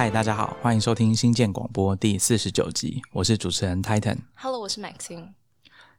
嗨，大家好，欢迎收听新建广播第四十九集，我是主持人 Titan。Hello，我是 Maxine。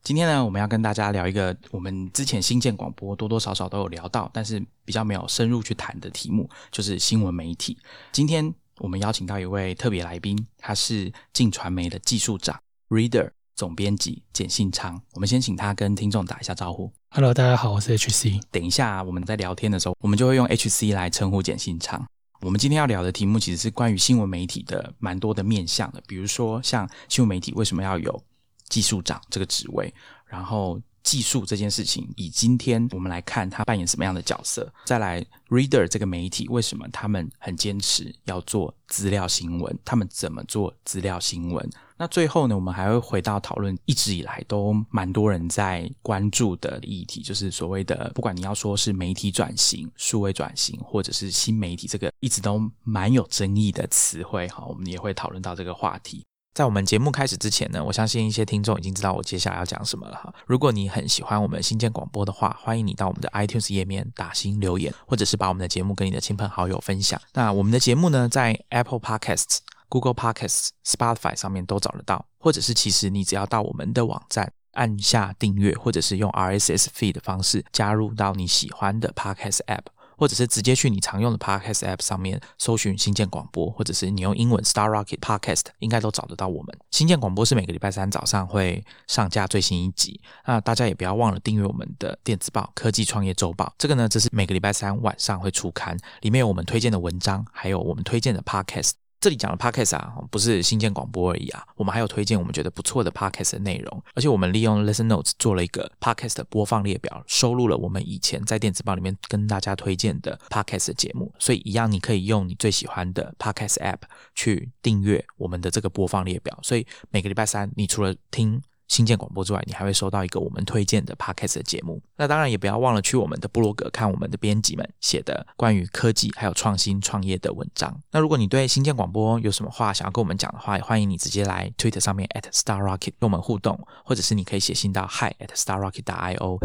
今天呢，我们要跟大家聊一个我们之前新建广播多多少少都有聊到，但是比较没有深入去谈的题目，就是新闻媒体。今天我们邀请到一位特别来宾，他是晋传媒的技术长 Reader 总编辑简信昌。我们先请他跟听众打一下招呼。Hello，大家好，我是 HC。等一下我们在聊天的时候，我们就会用 HC 来称呼简信昌。我们今天要聊的题目其实是关于新闻媒体的蛮多的面向的，比如说像新闻媒体为什么要有技术长这个职位，然后技术这件事情，以今天我们来看他扮演什么样的角色。再来，Reader 这个媒体为什么他们很坚持要做资料新闻？他们怎么做资料新闻？那最后呢，我们还会回到讨论一直以来都蛮多人在关注的议题，就是所谓的不管你要说是媒体转型、数位转型，或者是新媒体这个一直都蛮有争议的词汇哈，我们也会讨论到这个话题。在我们节目开始之前呢，我相信一些听众已经知道我接下来要讲什么了哈。如果你很喜欢我们新建广播的话，欢迎你到我们的 iTunes 页面打新留言，或者是把我们的节目跟你的亲朋好友分享。那我们的节目呢，在 Apple Podcasts、Google Podcasts、Spotify 上面都找得到，或者是其实你只要到我们的网站按下订阅，或者是用 RSS feed 的方式加入到你喜欢的 Podcast App。或者是直接去你常用的 Podcast App 上面搜寻新建广播，或者是你用英文 Star Rocket Podcast，应该都找得到我们。新建广播是每个礼拜三早上会上架最新一集，那大家也不要忘了订阅我们的电子报《科技创业周报》。这个呢，这是每个礼拜三晚上会出刊，里面有我们推荐的文章，还有我们推荐的 Podcast。这里讲的 podcast 啊，不是新建广播而已啊，我们还有推荐我们觉得不错的 podcast 的内容，而且我们利用 Listen Notes 做了一个 podcast 的播放列表，收录了我们以前在电子报里面跟大家推荐的 podcast 的节目，所以一样你可以用你最喜欢的 podcast app 去订阅我们的这个播放列表，所以每个礼拜三你除了听新建广播之外，你还会收到一个我们推荐的 podcast 的节目。那当然也不要忘了去我们的部落格看我们的编辑们写的关于科技还有创新创业的文章。那如果你对新建广播有什么话想要跟我们讲的话，也欢迎你直接来 Twitter 上面 at Star Rocket 跟我们互动，或者是你可以写信到 hi at Star Rocket i o。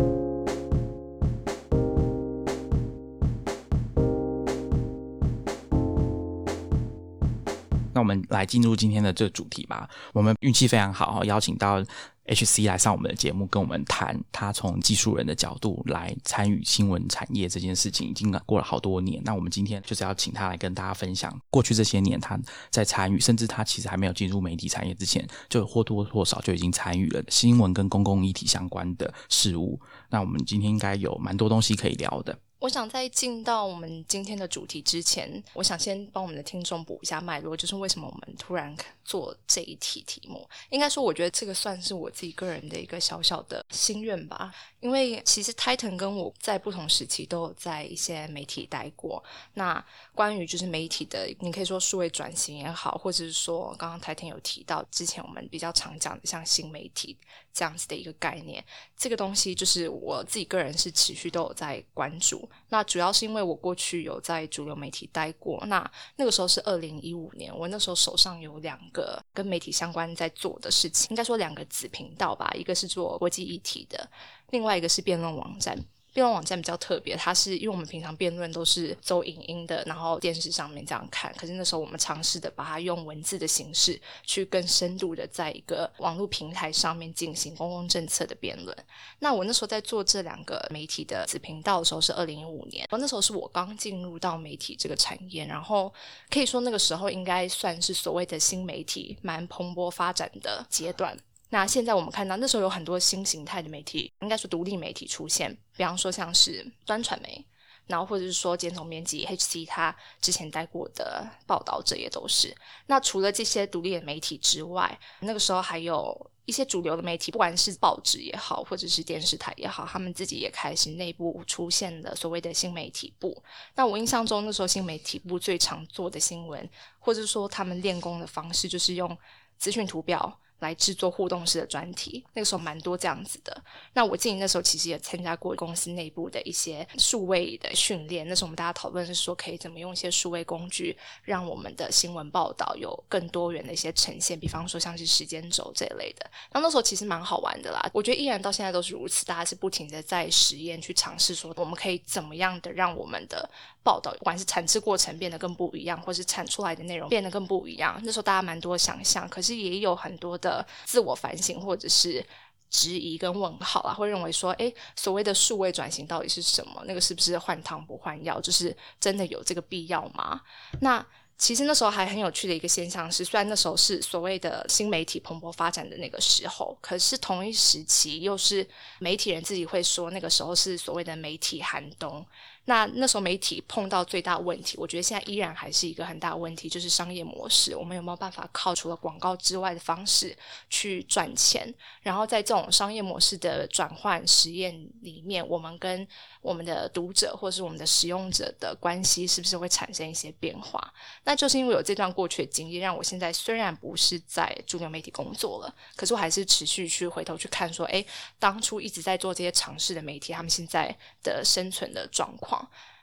那我们来进入今天的这个主题吧。我们运气非常好，邀请到 HC 来上我们的节目，跟我们谈他从技术人的角度来参与新闻产业这件事情，已经过了好多年。那我们今天就是要请他来跟大家分享过去这些年他在参与，甚至他其实还没有进入媒体产业之前，就或多或少就已经参与了新闻跟公共议题相关的事物。那我们今天应该有蛮多东西可以聊的。我想在进到我们今天的主题之前，我想先帮我们的听众补一下脉络，就是为什么我们突然做这一题题目。应该说，我觉得这个算是我自己个人的一个小小的心愿吧。因为其实 Titan 跟我在不同时期都有在一些媒体待过。那关于就是媒体的，你可以说数位转型也好，或者是说刚刚 Titan 有提到之前我们比较常讲的像新媒体这样子的一个概念，这个东西就是我自己个人是持续都有在关注。那主要是因为我过去有在主流媒体待过，那那个时候是二零一五年，我那时候手上有两个跟媒体相关在做的事情，应该说两个子频道吧，一个是做国际议题的，另外一个是辩论网站。辩论网站比较特别，它是因为我们平常辩论都是走影音的，然后电视上面这样看。可是那时候我们尝试的把它用文字的形式，去更深度的在一个网络平台上面进行公共政策的辩论。那我那时候在做这两个媒体的子频道的时候是二零一五年，那时候是我刚进入到媒体这个产业，然后可以说那个时候应该算是所谓的新媒体蛮蓬勃发展的阶段。那现在我们看到，那时候有很多新形态的媒体，应该说独立媒体出现，比方说像是端传媒，然后或者是说简总编辑 HC 他之前待过的报道者也都是。那除了这些独立的媒体之外，那个时候还有一些主流的媒体，不管是报纸也好，或者是电视台也好，他们自己也开始内部出现了所谓的新媒体部。那我印象中，那时候新媒体部最常做的新闻，或者说他们练功的方式，就是用资讯图表。来制作互动式的专题，那个时候蛮多这样子的。那我自己那时候其实也参加过公司内部的一些数位的训练，那时候我们大家讨论是说可以怎么用一些数位工具，让我们的新闻报道有更多元的一些呈现，比方说像是时间轴这一类的。那那时候其实蛮好玩的啦，我觉得依然到现在都是如此，大家是不停的在实验去尝试说我们可以怎么样的让我们的报道，不管是产制过程变得更不一样，或是产出来的内容变得更不一样。那时候大家蛮多想象，可是也有很多的。自我反省，或者是质疑跟问号啊，会认为说，哎，所谓的数位转型到底是什么？那个是不是换汤不换药？就是真的有这个必要吗？那其实那时候还很有趣的一个现象是，虽然那时候是所谓的新媒体蓬勃发展的那个时候，可是同一时期又是媒体人自己会说，那个时候是所谓的媒体寒冬。那那时候媒体碰到最大问题，我觉得现在依然还是一个很大的问题，就是商业模式。我们有没有办法靠除了广告之外的方式去赚钱？然后在这种商业模式的转换实验里面，我们跟我们的读者或是我们的使用者的关系是不是会产生一些变化？那就是因为有这段过去的经历，让我现在虽然不是在主流媒体工作了，可是我还是持续去回头去看，说，哎，当初一直在做这些尝试的媒体，他们现在的生存的状况。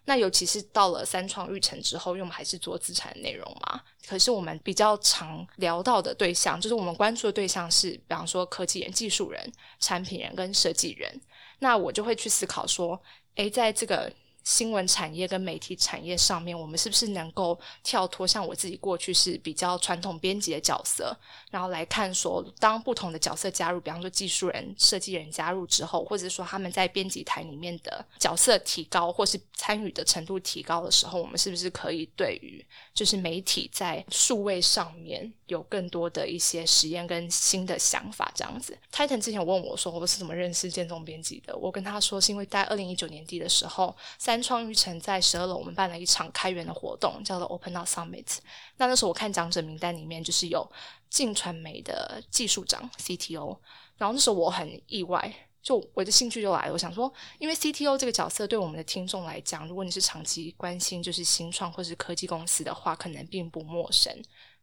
那尤其是到了三创育成之后，因为我们还是做资产内容嘛，可是我们比较常聊到的对象，就是我们关注的对象是，比方说科技人、技术人、产品人跟设计人。那我就会去思考说，诶，在这个。新闻产业跟媒体产业上面，我们是不是能够跳脱像我自己过去是比较传统编辑的角色，然后来看说，当不同的角色加入，比方说技术人、设计人加入之后，或者说他们在编辑台里面的角色提高，或是参与的程度提高的时候，我们是不是可以对于就是媒体在数位上面有更多的一些实验跟新的想法？这样子，Titan 之前问我说我是怎么认识建中编辑的，我跟他说是因为在二零一九年底的时候，三创育成在十二楼，我们办了一场开源的活动，叫做 Open Up Summit。那那时候我看讲者名单里面，就是有进传媒的技术长 CTO。然后那时候我很意外，就我的兴趣就来了。我想说，因为 CTO 这个角色对我们的听众来讲，如果你是长期关心就是新创或是科技公司的话，可能并不陌生。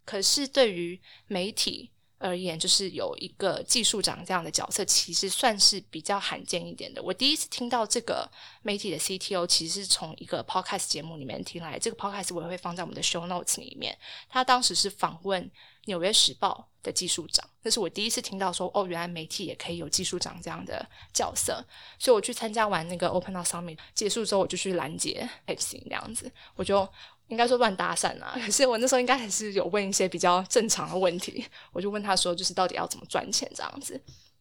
可是对于媒体，而言，就是有一个技术长这样的角色，其实算是比较罕见一点的。我第一次听到这个媒体的 CTO，其实是从一个 Podcast 节目里面听来。这个 Podcast 我也会放在我们的 Show Notes 里面。他当时是访问纽约时报的技术长，那是我第一次听到说，哦，原来媒体也可以有技术长这样的角色。所以我去参加完那个 Open Up Summit 结束之后，我就去拦截 H 这样子，我就。应该说乱搭讪啊，可是我那时候应该还是有问一些比较正常的问题，我就问他说，就是到底要怎么赚钱这样子。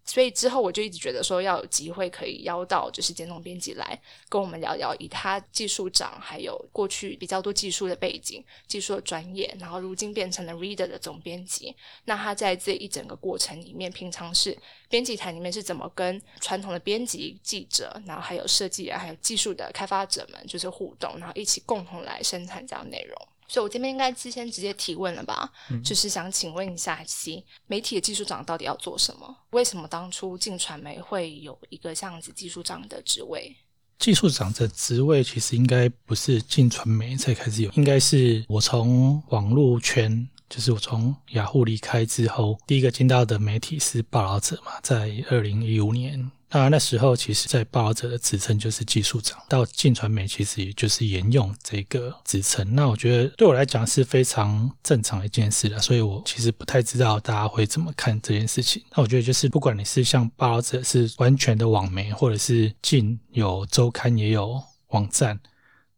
所以之后我就一直觉得说要有机会可以邀到就是简总编辑来跟我们聊聊，以他技术长还有过去比较多技术的背景、技术的专业，然后如今变成了 Reader 的总编辑。那他在这一整个过程里面，平常是编辑台里面是怎么跟传统的编辑、记者，然后还有设计人、还有技术的开发者们就是互动，然后一起共同来生产这样内容。所以，我这边应该之前直接提问了吧？就是想请问一下，C 媒体的技术长到底要做什么？为什么当初进传媒会有一个这样子技术长的职位？技术长的职位其实应该不是进传媒才开始有，应该是我从网络圈，就是我从雅虎离开之后，第一个进到的媒体是报道者嘛，在二零一五年。那那时候，其实，在报道者的职称就是技术长，到进传媒，其实也就是沿用这个职称。那我觉得对我来讲是非常正常的一件事了，所以我其实不太知道大家会怎么看这件事情。那我觉得就是，不管你是像报道者是完全的网媒，或者是进有周刊也有网站，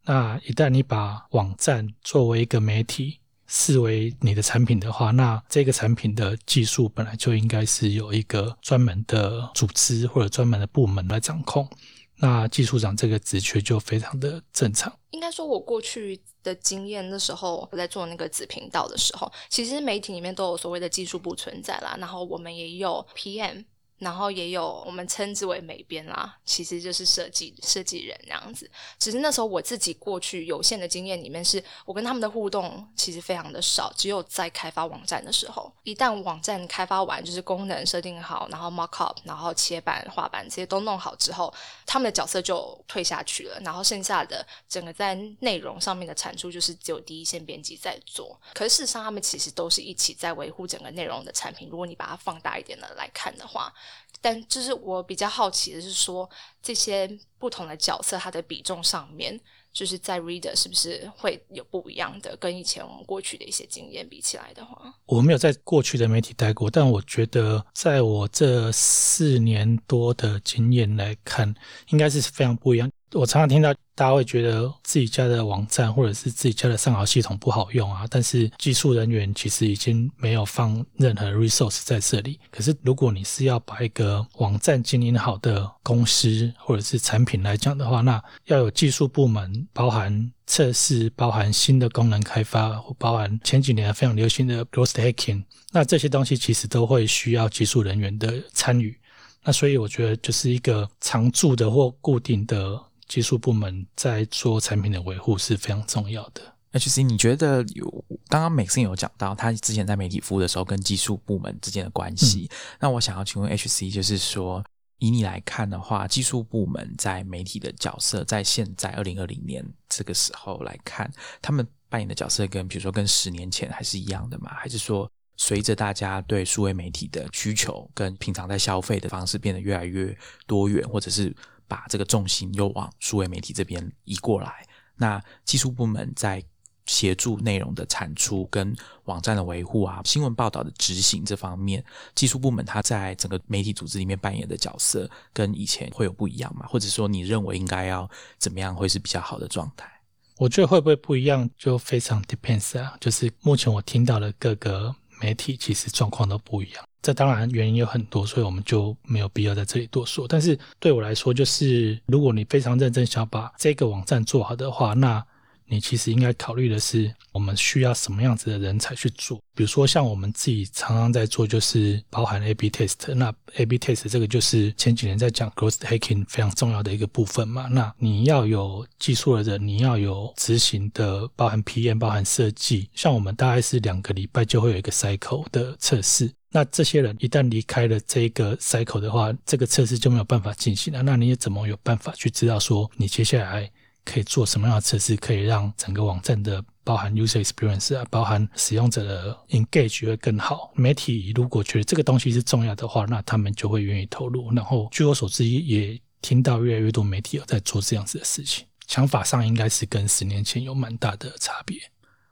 那一旦你把网站作为一个媒体，视为你的产品的话，那这个产品的技术本来就应该是有一个专门的组织或者专门的部门来掌控。那技术长这个职缺就非常的正常。应该说，我过去的经验的时候，我在做那个子频道的时候，其实媒体里面都有所谓的技术部存在啦。然后我们也有 PM。然后也有我们称之为美编啦，其实就是设计设计人那样子。只是那时候我自己过去有限的经验里面，是我跟他们的互动其实非常的少，只有在开发网站的时候，一旦网站开发完，就是功能设定好，然后 mock up，然后切板、画板这些都弄好之后，他们的角色就退下去了，然后剩下的整个在内容上面的产出，就是只有第一线编辑在做。可是事实上，他们其实都是一起在维护整个内容的产品。如果你把它放大一点的来看的话。但就是我比较好奇的是说，这些不同的角色，它的比重上面，就是在 reader 是不是会有不一样的？跟以前我们过去的一些经验比起来的话，我没有在过去的媒体待过，但我觉得在我这四年多的经验来看，应该是非常不一样。我常常听到大家会觉得自己家的网站或者是自己家的上好系统不好用啊，但是技术人员其实已经没有放任何 resource 在这里。可是如果你是要把一个网站经营好的公司或者是产品来讲的话，那要有技术部门，包含测试、包含新的功能开发，或包含前几年非常流行的 g r o s t hacking，那这些东西其实都会需要技术人员的参与。那所以我觉得就是一个常驻的或固定的。技术部门在做产品的维护是非常重要的。HC，你觉得有刚刚美森有讲到他之前在媒体服务的时候跟技术部门之间的关系？那我想要请问 HC，就是说以你来看的话，技术部门在媒体的角色，在现在二零二零年这个时候来看，他们扮演的角色跟比如说跟十年前还是一样的吗？还是说随着大家对数位媒体的需求跟平常在消费的方式变得越来越多元，或者是？把这个重心又往数位媒体这边移过来，那技术部门在协助内容的产出跟网站的维护啊，新闻报道的执行这方面，技术部门它在整个媒体组织里面扮演的角色跟以前会有不一样吗？或者说你认为应该要怎么样会是比较好的状态？我觉得会不会不一样，就非常 depends 啊。就是目前我听到的各个媒体其实状况都不一样。这当然原因有很多，所以我们就没有必要在这里多说。但是对我来说，就是如果你非常认真想把这个网站做好的话，那你其实应该考虑的是，我们需要什么样子的人才去做。比如说，像我们自己常常在做，就是包含 A/B test。那 A/B test 这个就是前几年在讲 growth hacking 非常重要的一个部分嘛。那你要有技术的人，你要有执行的，包含 PM、包含设计。像我们大概是两个礼拜就会有一个 cycle 的测试。那这些人一旦离开了这个 cycle 的话，这个测试就没有办法进行了。那你也怎么有办法去知道说你接下来？可以做什么样的测试，可以让整个网站的包含 user experience 啊，包含使用者的 engage 会更好。媒体如果觉得这个东西是重要的话，那他们就会愿意投入。然后据我所知，也听到越来越多媒体有在做这样子的事情，想法上应该是跟十年前有蛮大的差别。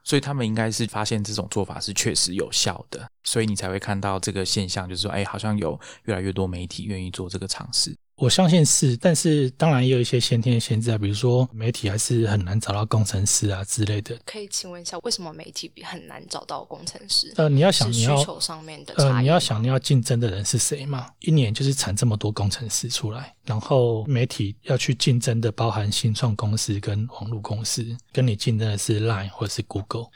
所以他们应该是发现这种做法是确实有效的，所以你才会看到这个现象，就是说，哎，好像有越来越多媒体愿意做这个尝试。我相信是，但是当然也有一些先天的限制啊，比如说媒体还是很难找到工程师啊之类的。可以请问一下，为什么媒体很难找到工程师？呃，你要想你要需求上面的呃，你要想你要竞争的人是谁嘛？一年就是产这么多工程师出来，然后媒体要去竞争的，包含新创公司跟网络公司，跟你竞争的是 Line 或者是 Google。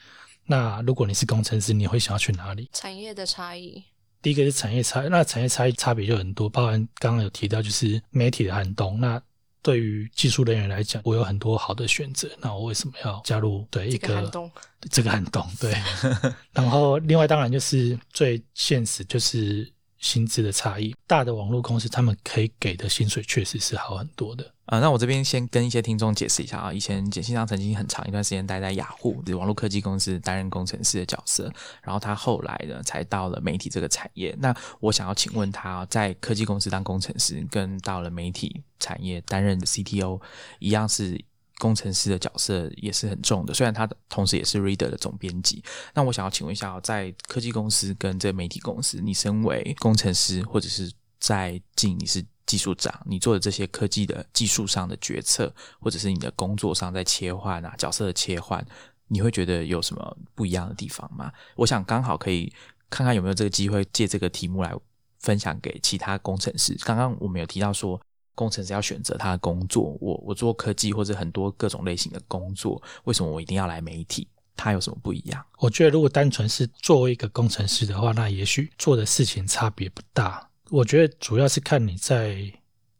那如果你是工程师，你会想要去哪里？产业的差异。第一个是产业差，那产业差异差别就很多，包含刚刚有提到就是媒体的寒冬。那对于技术人员来讲，我有很多好的选择，那我为什么要加入对一个寒冬？这个寒冬对。然后另外当然就是最现实就是薪资的差异，大的网络公司他们可以给的薪水确实是好很多的。啊，那我这边先跟一些听众解释一下啊。以前简信章曾经很长一段时间待在雅虎，网络科技公司担任工程师的角色。然后他后来呢，才到了媒体这个产业。那我想要请问他，在科技公司当工程师，跟到了媒体产业担任的 CTO 一样，是工程师的角色也是很重的。虽然他同时也是 Reader 的总编辑。那我想要请问一下，在科技公司跟这媒体公司，你身为工程师，或者是在进你是？技术长，你做的这些科技的技术上的决策，或者是你的工作上在切换啊，角色的切换，你会觉得有什么不一样的地方吗？我想刚好可以看看有没有这个机会借这个题目来分享给其他工程师。刚刚我们有提到说，工程师要选择他的工作，我我做科技或者很多各种类型的工作，为什么我一定要来媒体？它有什么不一样？我觉得如果单纯是作为一个工程师的话，那也许做的事情差别不大。我觉得主要是看你在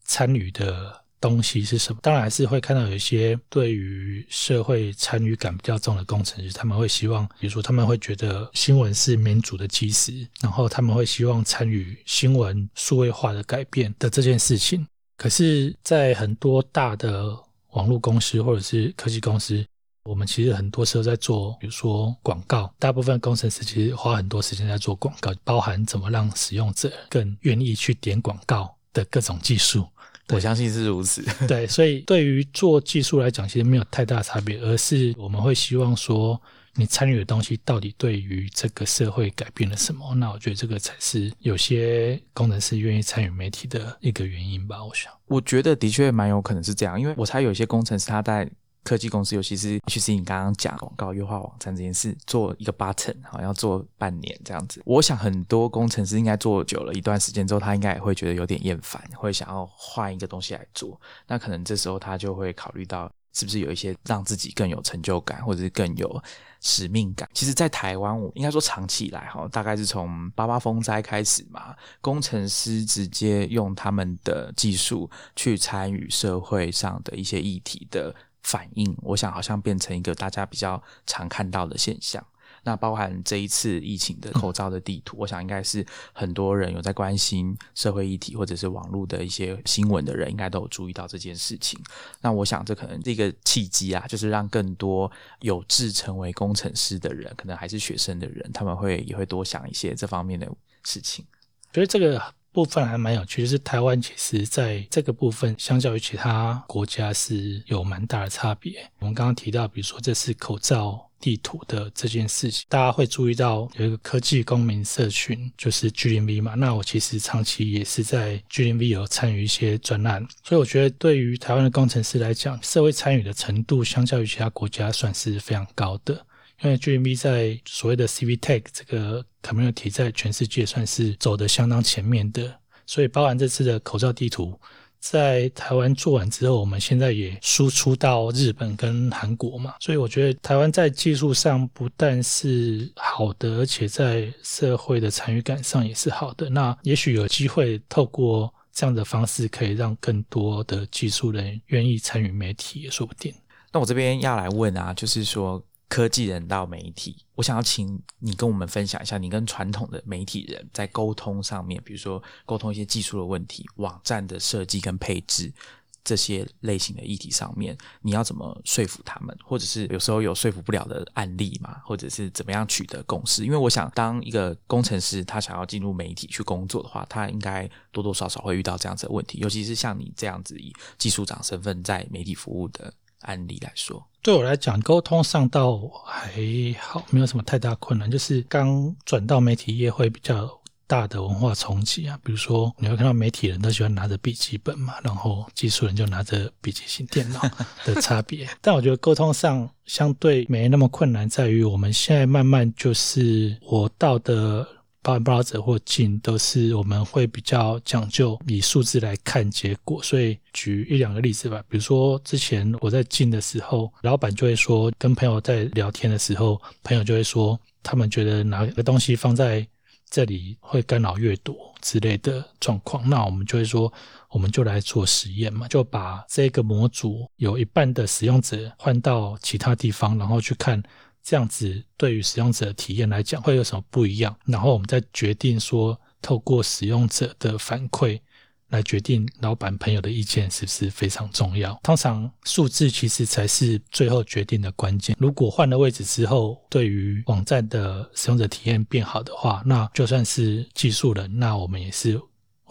参与的东西是什么。当然还是会看到有一些对于社会参与感比较重的工程师，他们会希望，比如说他们会觉得新闻是民主的基石，然后他们会希望参与新闻数位化的改变的这件事情。可是，在很多大的网络公司或者是科技公司，我们其实很多时候在做，比如说广告，大部分工程师其实花很多时间在做广告，包含怎么让使用者更愿意去点广告的各种技术。我相信是如此。对，所以对于做技术来讲，其实没有太大差别，而是我们会希望说，你参与的东西到底对于这个社会改变了什么？那我觉得这个才是有些工程师愿意参与媒体的一个原因吧。我想，我觉得的确蛮有可能是这样，因为我猜有些工程师他在。科技公司，尤其是 HC，你刚刚讲广告优化网站这件事，做一个 button 好要做半年这样子。我想很多工程师应该做久了一段时间之后，他应该也会觉得有点厌烦，会想要换一个东西来做。那可能这时候他就会考虑到，是不是有一些让自己更有成就感，或者是更有使命感。其实，在台湾，我应该说长期以来哈，大概是从八八风灾开始嘛，工程师直接用他们的技术去参与社会上的一些议题的。反应，我想好像变成一个大家比较常看到的现象。那包含这一次疫情的口罩的地图，我想应该是很多人有在关心社会议题或者是网络的一些新闻的人，应该都有注意到这件事情。那我想这可能这个契机啊，就是让更多有志成为工程师的人，可能还是学生的人，他们会也会多想一些这方面的事情。所以这个。部分还蛮有趣，就是台湾其实在这个部分，相较于其他国家是有蛮大的差别。我们刚刚提到，比如说这是口罩地图的这件事情，大家会注意到有一个科技公民社群，就是 GMV 嘛。那我其实长期也是在 GMV 有参与一些专案，所以我觉得对于台湾的工程师来讲，社会参与的程度相较于其他国家算是非常高的。因为 GMV 在所谓的 CV Tech 这个 community 在全世界算是走的相当前面的，所以包含这次的口罩地图，在台湾做完之后，我们现在也输出到日本跟韩国嘛，所以我觉得台湾在技术上不但是好的，而且在社会的参与感上也是好的。那也许有机会透过这样的方式，可以让更多的技术人愿意参与媒体，也说不定。那我这边要来问啊，就是说。科技人到媒体，我想要请你跟我们分享一下，你跟传统的媒体人在沟通上面，比如说沟通一些技术的问题、网站的设计跟配置这些类型的议题上面，你要怎么说服他们，或者是有时候有说服不了的案例嘛，或者是怎么样取得共识？因为我想，当一个工程师他想要进入媒体去工作的话，他应该多多少少会遇到这样子的问题，尤其是像你这样子以技术长身份在媒体服务的案例来说。对我来讲，沟通上倒还好，没有什么太大困难。就是刚转到媒体业会比较大的文化冲击啊，比如说你会看到媒体人都喜欢拿着笔记本嘛，然后技术人就拿着笔记型电脑 的差别。但我觉得沟通上相对没那么困难，在于我们现在慢慢就是我到的。包含 browser 或进都是我们会比较讲究以数字来看结果，所以举一两个例子吧。比如说之前我在进的时候，老板就会说，跟朋友在聊天的时候，朋友就会说，他们觉得哪个东西放在这里会干扰阅读之类的状况，那我们就会说，我们就来做实验嘛，就把这个模组有一半的使用者换到其他地方，然后去看。这样子对于使用者的体验来讲会有什么不一样？然后我们再决定说，透过使用者的反馈来决定老板朋友的意见是不是非常重要。通常数字其实才是最后决定的关键。如果换了位置之后，对于网站的使用者体验变好的话，那就算是技术人，那我们也是。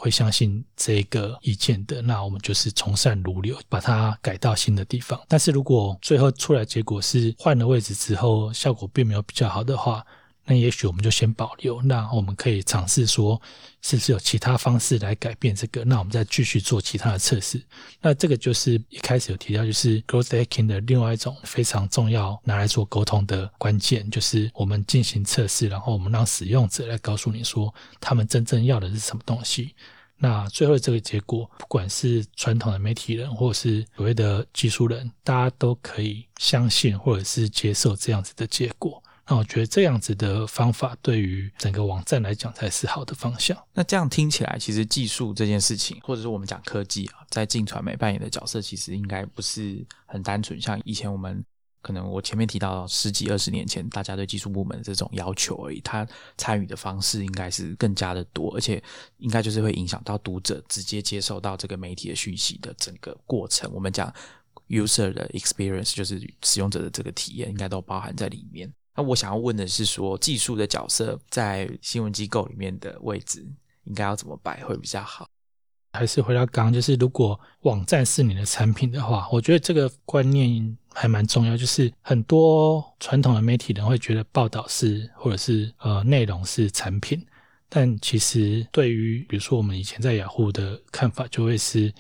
会相信这个意见的，那我们就是从善如流，把它改到新的地方。但是如果最后出来结果是换了位置之后，效果并没有比较好的话，那也许我们就先保留。那我们可以尝试说，是不是有其他方式来改变这个？那我们再继续做其他的测试。那这个就是一开始有提到，就是 growth hacking 的另外一种非常重要拿来做沟通的关键，就是我们进行测试，然后我们让使用者来告诉你说，他们真正要的是什么东西。那最后这个结果，不管是传统的媒体人，或者是所谓的技术人，大家都可以相信或者是接受这样子的结果。那我觉得这样子的方法对于整个网站来讲才是好的方向。那这样听起来，其实技术这件事情，或者是我们讲科技啊，在进传媒扮演的角色，其实应该不是很单纯，像以前我们。可能我前面提到十几二十年前，大家对技术部门的这种要求而已，他参与的方式应该是更加的多，而且应该就是会影响到读者直接接受到这个媒体的讯息的整个过程。我们讲 user 的 experience，就是使用者的这个体验，应该都包含在里面。那我想要问的是，说技术的角色在新闻机构里面的位置，应该要怎么摆会比较好？还是回到刚刚，就是如果网站是你的产品的话，我觉得这个观念还蛮重要。就是很多传统的媒体人会觉得报道是或者是呃内容是产品，但其实对于比如说我们以前在雅虎的看法，就会是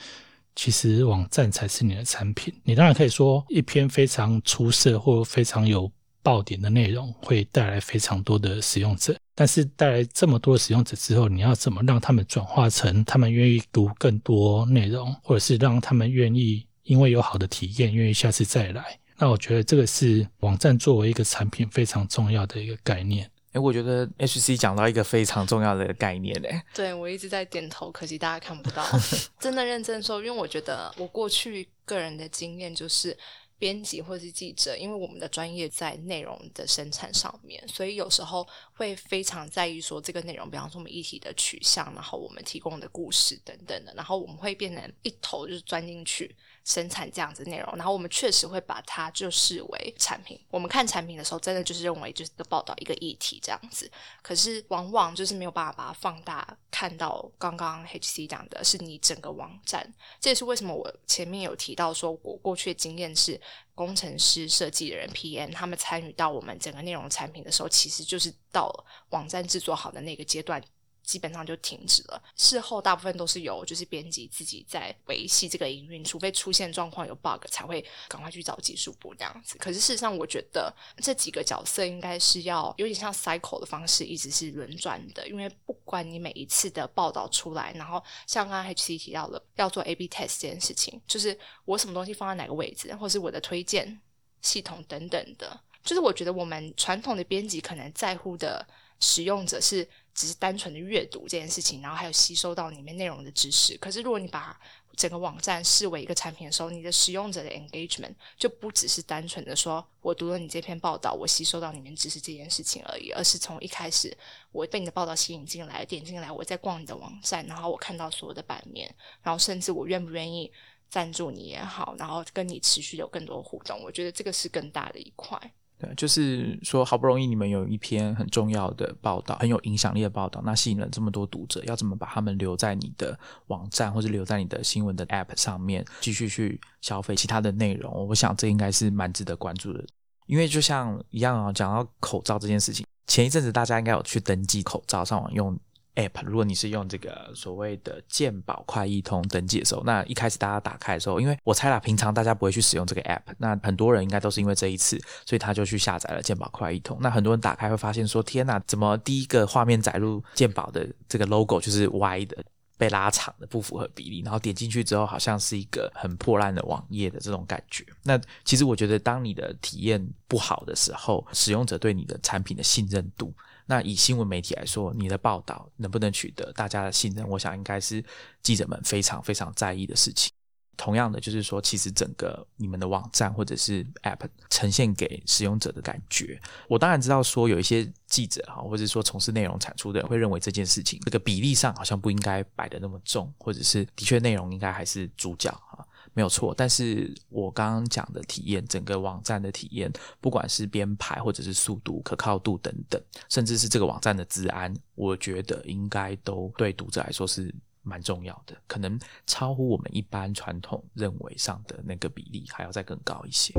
其实网站才是你的产品。你当然可以说一篇非常出色或非常有爆点的内容会带来非常多的使用者。但是带来这么多的使用者之后，你要怎么让他们转化成他们愿意读更多内容，或者是让他们愿意因为有好的体验，愿意下次再来？那我觉得这个是网站作为一个产品非常重要的一个概念。哎，我觉得 HC 讲到一个非常重要的概念嘞。对我一直在点头，可惜大家看不到。真的认真说，因为我觉得我过去个人的经验就是。编辑或是记者，因为我们的专业在内容的生产上面，所以有时候会非常在意说这个内容，比方说我们议题的取向，然后我们提供的故事等等的，然后我们会变成一头就是钻进去。生产这样子内容，然后我们确实会把它就视为产品。我们看产品的时候，真的就是认为就是个报道一个议题这样子。可是往往就是没有办法把它放大，看到刚刚 HC 讲的是你整个网站。这也是为什么我前面有提到说，我过去的经验是工程师、设计的人、PM 他们参与到我们整个内容产品的时候，其实就是到网站制作好的那个阶段。基本上就停止了。事后大部分都是由就是编辑自己在维系这个营运，除非出现状况有 bug 才会赶快去找技术部这样子。可是事实上，我觉得这几个角色应该是要有点像 cycle 的方式，一直是轮转的。因为不管你每一次的报道出来，然后像刚刚 HC 提到了要做 A/B test 这件事情，就是我什么东西放在哪个位置，或是我的推荐系统等等的，就是我觉得我们传统的编辑可能在乎的使用者是。只是单纯的阅读这件事情，然后还有吸收到里面内容的知识。可是，如果你把整个网站视为一个产品的时候，你的使用者的 engagement 就不只是单纯的说我读了你这篇报道，我吸收到里面知识这件事情而已，而是从一开始我被你的报道吸引进来，点进来，我在逛你的网站，然后我看到所有的版面，然后甚至我愿不愿意赞助你也好，然后跟你持续有更多互动，我觉得这个是更大的一块。就是说，好不容易你们有一篇很重要的报道，很有影响力的报道，那吸引了这么多读者，要怎么把他们留在你的网站，或者留在你的新闻的 App 上面，继续去消费其他的内容？我想这应该是蛮值得关注的，因为就像一样啊，讲到口罩这件事情，前一阵子大家应该有去登记口罩，上网用。app，如果你是用这个所谓的健保快易通登记的时候，那一开始大家打开的时候，因为我猜啦，平常大家不会去使用这个 app，那很多人应该都是因为这一次，所以他就去下载了健保快易通。那很多人打开会发现说，天哪，怎么第一个画面载入健保的这个 logo 就是歪的，被拉长的，不符合比例，然后点进去之后，好像是一个很破烂的网页的这种感觉。那其实我觉得，当你的体验不好的时候，使用者对你的产品的信任度。那以新闻媒体来说，你的报道能不能取得大家的信任？我想应该是记者们非常非常在意的事情。同样的，就是说，其实整个你们的网站或者是 App 呈现给使用者的感觉，我当然知道说有一些记者哈，或者说从事内容产出的人会认为这件事情这个比例上好像不应该摆的那么重，或者是的确内容应该还是主角哈。没有错，但是我刚刚讲的体验，整个网站的体验，不管是编排或者是速度、可靠度等等，甚至是这个网站的治安，我觉得应该都对读者来说是蛮重要的，可能超乎我们一般传统认为上的那个比例还要再更高一些。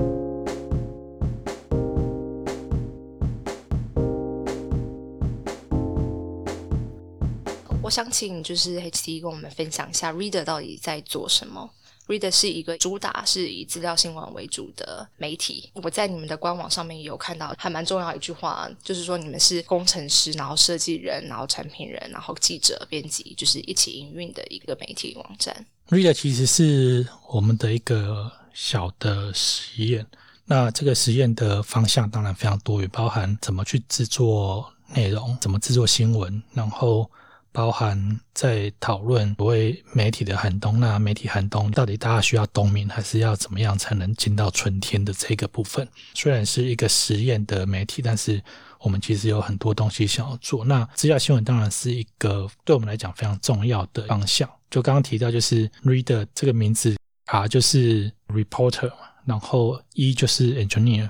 我想请就是 HT 跟我们分享一下 Reader 到底在做什么。Reader 是一个主打是以资料新闻为主的媒体。我在你们的官网上面有看到，还蛮重要一句话，就是说你们是工程师，然后设计人，然后产品人，然后记者、编辑，就是一起营运的一个媒体网站。Reader 其实是我们的一个小的实验，那这个实验的方向当然非常多也，包含怎么去制作内容，怎么制作新闻，然后包含在讨论所谓媒体的寒冬。那媒体寒冬到底大家需要冬眠，还是要怎么样才能进到春天的这个部分？虽然是一个实验的媒体，但是我们其实有很多东西想要做。那资料新闻当然是一个对我们来讲非常重要的方向。就刚刚提到，就是 reader 这个名字，R 就是 reporter。然后 E 就是 engineer，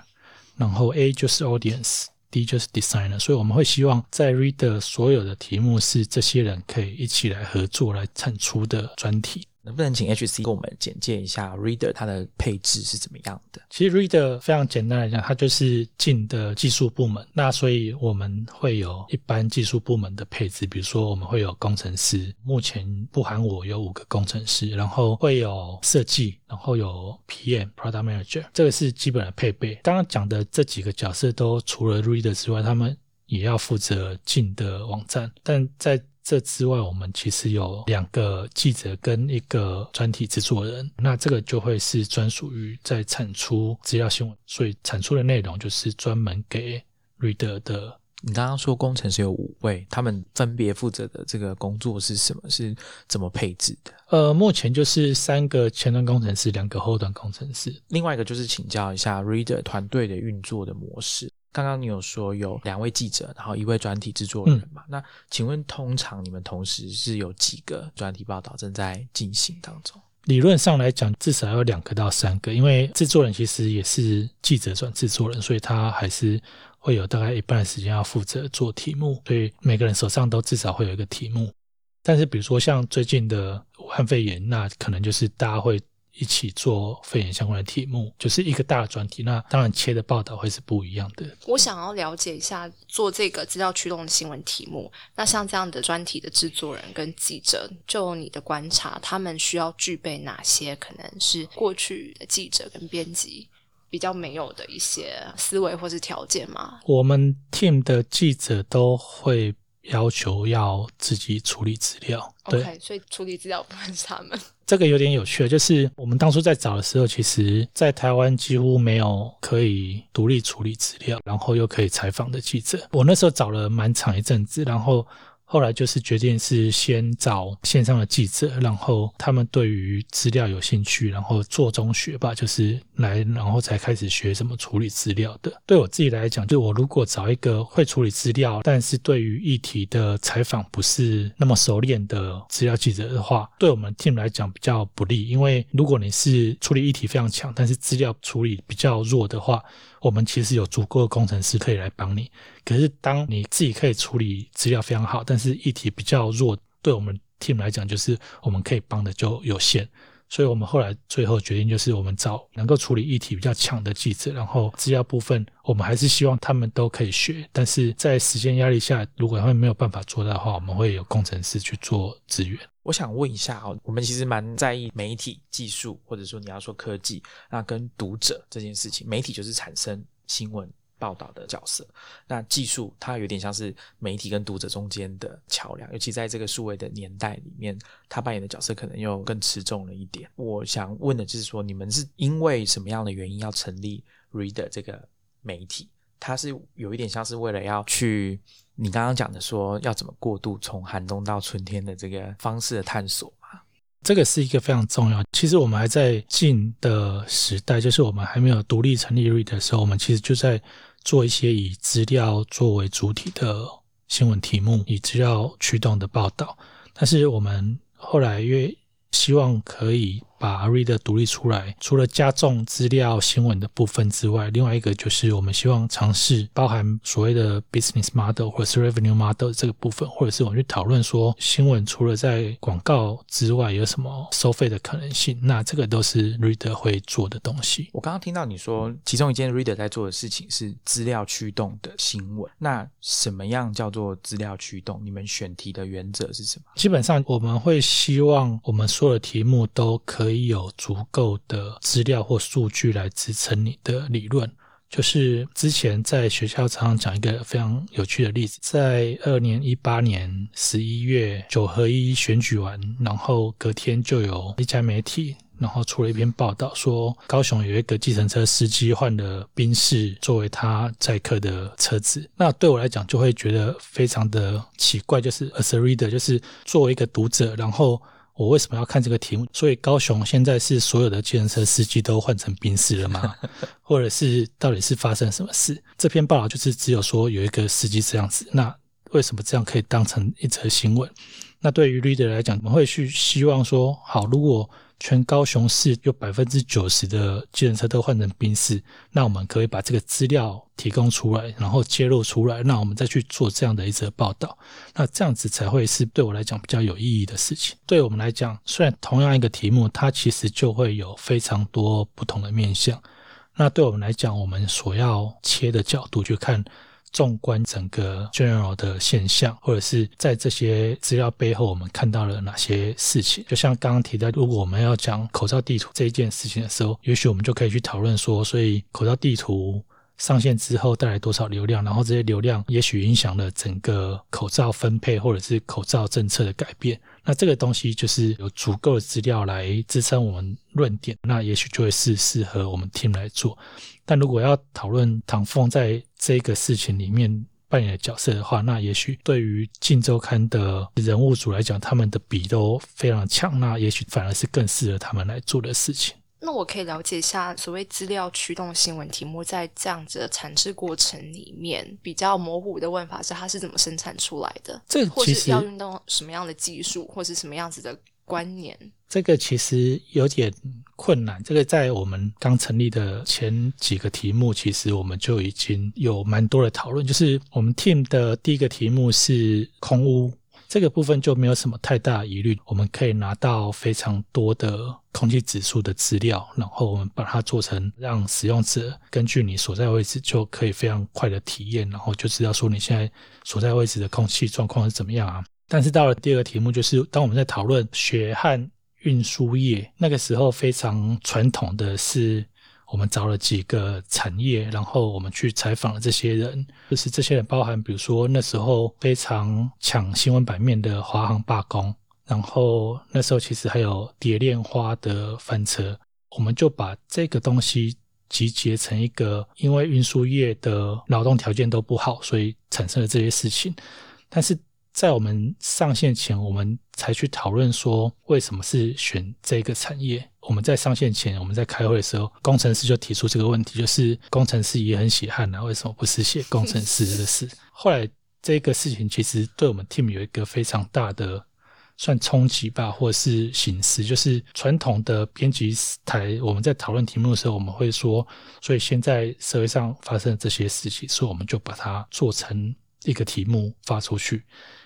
然后 A 就是 audience 就是 designer，所以我们会希望在 reader 所有的题目是这些人可以一起来合作来产出的专题。能不能请 HC 给我们简介一下 Reader 它的配置是怎么样的？其实 Reader 非常简单来讲，它就是进的技术部门。那所以我们会有一般技术部门的配置，比如说我们会有工程师，目前不含我有五个工程师，然后会有设计，然后有 PM Product Manager，这个是基本的配备。刚刚讲的这几个角色都除了 Reader 之外，他们也要负责进的网站，但在这之外，我们其实有两个记者跟一个专题制作人，那这个就会是专属于在产出资料新闻，所以产出的内容就是专门给 reader 的。你刚刚说工程师有五位，他们分别负责的这个工作是什么？是怎么配置的？呃，目前就是三个前端工程师，两个后端工程师，另外一个就是请教一下 reader 团队的运作的模式。刚刚你有说有两位记者，然后一位专题制作人嘛？那请问通常你们同时是有几个专题报道正在进行当中？理论上来讲，至少要两个到三个，因为制作人其实也是记者转制作人，所以他还是会有大概一半的时间要负责做题目，所以每个人手上都至少会有一个题目。但是比如说像最近的武汉肺炎，那可能就是大家会。一起做肺炎相关的题目，就是一个大的专题。那当然切的报道会是不一样的。我想要了解一下做这个资料驱动的新闻题目。那像这样的专题的制作人跟记者，就你的观察，他们需要具备哪些可能是过去的记者跟编辑比较没有的一些思维或是条件吗？我们 team 的记者都会要求要自己处理资料。OK，所以处理资料不分是他们。这个有点有趣，就是我们当初在找的时候，其实在台湾几乎没有可以独立处理资料，然后又可以采访的记者。我那时候找了蛮长一阵子，然后。后来就是决定是先找线上的记者，然后他们对于资料有兴趣，然后做中学吧，就是来，然后才开始学怎么处理资料的。对我自己来讲，就我如果找一个会处理资料，但是对于议题的采访不是那么熟练的资料记者的话，对我们 team 来讲比较不利。因为如果你是处理议题非常强，但是资料处理比较弱的话，我们其实有足够的工程师可以来帮你。可是，当你自己可以处理资料非常好，但是议题比较弱，对我们 team 来讲，就是我们可以帮的就有限。所以我们后来最后决定，就是我们找能够处理议题比较强的记者，然后资料部分，我们还是希望他们都可以学。但是在时间压力下，如果他们没有办法做到的话，我们会有工程师去做支援。我想问一下哦，我们其实蛮在意媒体技术，或者说你要说科技，那跟读者这件事情，媒体就是产生新闻。报道的角色，那技术它有点像是媒体跟读者中间的桥梁，尤其在这个数位的年代里面，它扮演的角色可能又更吃重了一点。我想问的就是说，你们是因为什么样的原因要成立 Reader 这个媒体？它是有一点像是为了要去你刚刚讲的说要怎么过渡从寒冬到春天的这个方式的探索？这个是一个非常重要。其实我们还在进的时代，就是我们还没有独立成立 READ 的时候，我们其实就在。做一些以资料作为主体的新闻题目，以资料驱动的报道，但是我们后来越希望可以。把 Reader 独立出来，除了加重资料新闻的部分之外，另外一个就是我们希望尝试包含所谓的 business model 或者是 revenue model 这个部分，或者是我们去讨论说新闻除了在广告之外有什么收费的可能性。那这个都是 Reader 会做的东西。我刚刚听到你说，其中一件 Reader 在做的事情是资料驱动的新闻。那什么样叫做资料驱动？你们选题的原则是什么？基本上我们会希望我们所有的题目都可以。有足够的资料或数据来支撑你的理论，就是之前在学校常常讲一个非常有趣的例子，在二年一八年十一月九合一选举完，然后隔天就有一家媒体。然后出了一篇报道，说高雄有一个计程车司机换了宾士作为他载客的车子。那对我来讲，就会觉得非常的奇怪，就是 as a reader，就是作为一个读者，然后我为什么要看这个题目？所以高雄现在是所有的计程车司机都换成宾士了吗？或者是到底是发生什么事？这篇报道就是只有说有一个司机这样子。那为什么这样可以当成一则新闻？那对于 reader 来讲，我们会去希望说，好，如果全高雄市有百分之九十的计程车都换成宾士，那我们可以把这个资料提供出来，然后揭露出来，那我们再去做这样的一则报道，那这样子才会是对我来讲比较有意义的事情。对我们来讲，虽然同样一个题目，它其实就会有非常多不同的面向。那对我们来讲，我们所要切的角度去看。纵观整个 general 的现象，或者是在这些资料背后，我们看到了哪些事情？就像刚刚提到，如果我们要讲口罩地图这一件事情的时候，也许我们就可以去讨论说，所以口罩地图上线之后带来多少流量，然后这些流量也许影响了整个口罩分配或者是口罩政策的改变。那这个东西就是有足够的资料来支撑我们论点，那也许就会是适合我们 team 来做。但如果要讨论唐凤在这个事情里面扮演的角色的话，那也许对于《镜周刊》的人物组来讲，他们的笔都非常强，那也许反而是更适合他们来做的事情。那我可以了解一下，所谓资料驱动新闻题目，在这样子的产制过程里面，比较模糊的问法是，它是怎么生产出来的？这或是要用到什么样的技术，或是什么样子的？观念，这个其实有点困难。这个在我们刚成立的前几个题目，其实我们就已经有蛮多的讨论。就是我们 team 的第一个题目是空屋，这个部分就没有什么太大疑虑。我们可以拿到非常多的空气指数的资料，然后我们把它做成让使用者根据你所在位置就可以非常快的体验，然后就知道说你现在所在位置的空气状况是怎么样啊。但是到了第二个题目，就是当我们在讨论血汗运输业，那个时候非常传统的是，我们找了几个产业，然后我们去采访了这些人，就是这些人包含，比如说那时候非常抢新闻版面的华航罢工，然后那时候其实还有蝶恋花的翻车，我们就把这个东西集结成一个，因为运输业的劳动条件都不好，所以产生了这些事情，但是。在我们上线前，我们才去讨论说为什么是选这个产业。我们在上线前，我们在开会的时候，工程师就提出这个问题，就是工程师也很血汗啊，为什么不是写工程师的事？后来这个事情其实对我们 team 有一个非常大的算冲击吧，或者是形式，就是传统的编辑台，我们在讨论题目的时候，我们会说，所以现在社会上发生这些事情，所以我们就把它做成一个题目发出去。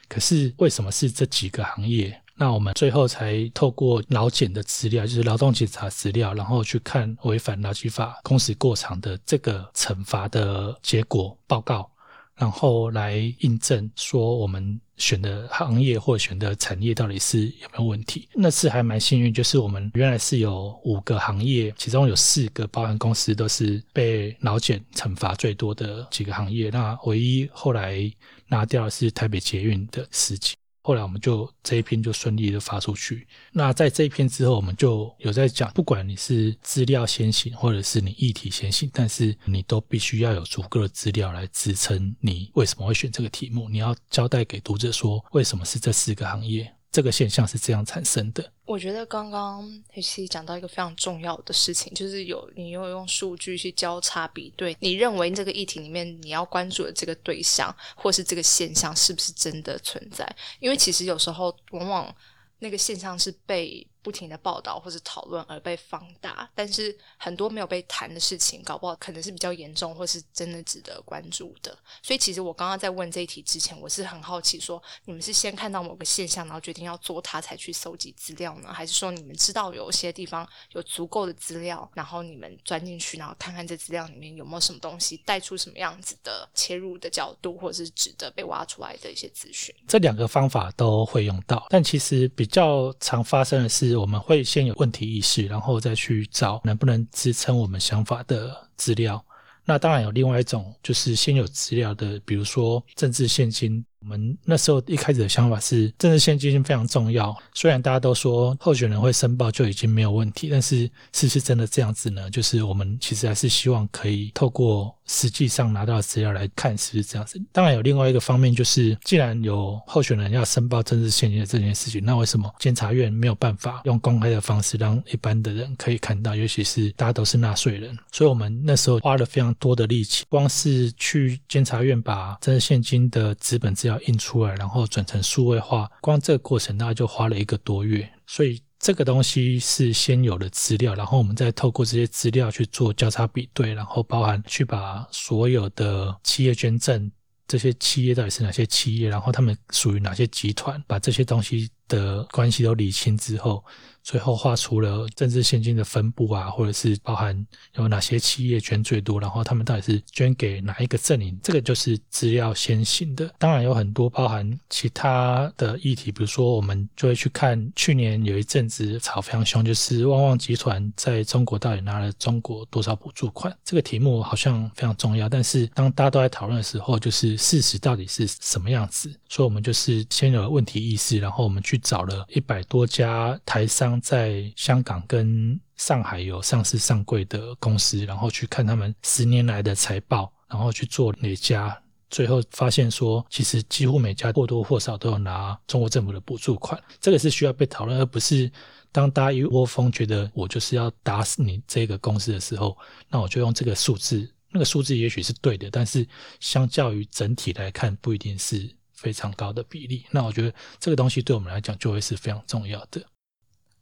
可是为什么是这几个行业？那我们最后才透过劳检的资料，就是劳动检查资料，然后去看违反劳基法工时过长的这个惩罚的结果报告。然后来印证说我们选的行业或选的产业到底是有没有问题。那次还蛮幸运，就是我们原来是有五个行业，其中有四个保险公司都是被劳检惩罚最多的几个行业。那唯一后来拿掉的是台北捷运的事情。后来我们就这一篇就顺利的发出去。那在这一篇之后，我们就有在讲，不管你是资料先行，或者是你议题先行，但是你都必须要有足够的资料来支撑你为什么会选这个题目。你要交代给读者说，为什么是这四个行业。这个现象是这样产生的。我觉得刚刚 H C 讲到一个非常重要的事情，就是有你有用数据去交叉比对，你认为这个议题里面你要关注的这个对象或是这个现象是不是真的存在？因为其实有时候往往那个现象是被。不停的报道或者讨论而被放大，但是很多没有被谈的事情，搞不好可能是比较严重，或是真的值得关注的。所以，其实我刚刚在问这一题之前，我是很好奇，说你们是先看到某个现象，然后决定要做它，才去搜集资料呢，还是说你们知道有些地方有足够的资料，然后你们钻进去，然后看看这资料里面有没有什么东西带出什么样子的切入的角度，或者是值得被挖出来的一些资讯？这两个方法都会用到，但其实比较常发生的是。我们会先有问题意识，然后再去找能不能支撑我们想法的资料。那当然有另外一种，就是先有资料的，比如说政治现金。我们那时候一开始的想法是，政治现金非常重要。虽然大家都说候选人会申报就已经没有问题，但是是不是真的这样子呢？就是我们其实还是希望可以透过实际上拿到的资料来看是不是这样子。当然有另外一个方面，就是既然有候选人要申报政治现金的这件事情，那为什么监察院没有办法用公开的方式让一般的人可以看到？尤其是大家都是纳税人，所以我们那时候花了非常多的力气，光是去监察院把政治现金的资本资要印出来，然后转成数位化，光这个过程大概就花了一个多月。所以这个东西是先有的资料，然后我们再透过这些资料去做交叉比对，然后包含去把所有的企业捐赠，这些企业到底是哪些企业，然后他们属于哪些集团，把这些东西的关系都理清之后。最后画出了政治现金的分布啊，或者是包含有哪些企业捐最多，然后他们到底是捐给哪一个阵营，这个就是资料先行的。当然有很多包含其他的议题，比如说我们就会去看去年有一阵子炒非常凶，就是旺旺集团在中国到底拿了中国多少补助款，这个题目好像非常重要。但是当大家都在讨论的时候，就是事实到底是什么样子？所以我们就是先有了问题意识，然后我们去找了一百多家台商。在香港跟上海有上市上柜的公司，然后去看他们十年来的财报，然后去做哪家，最后发现说，其实几乎每家或多或少都有拿中国政府的补助款，这个是需要被讨论，而不是当大家一窝蜂觉得我就是要打死你这个公司的时候，那我就用这个数字，那个数字也许是对的，但是相较于整体来看，不一定是非常高的比例。那我觉得这个东西对我们来讲就会是非常重要的。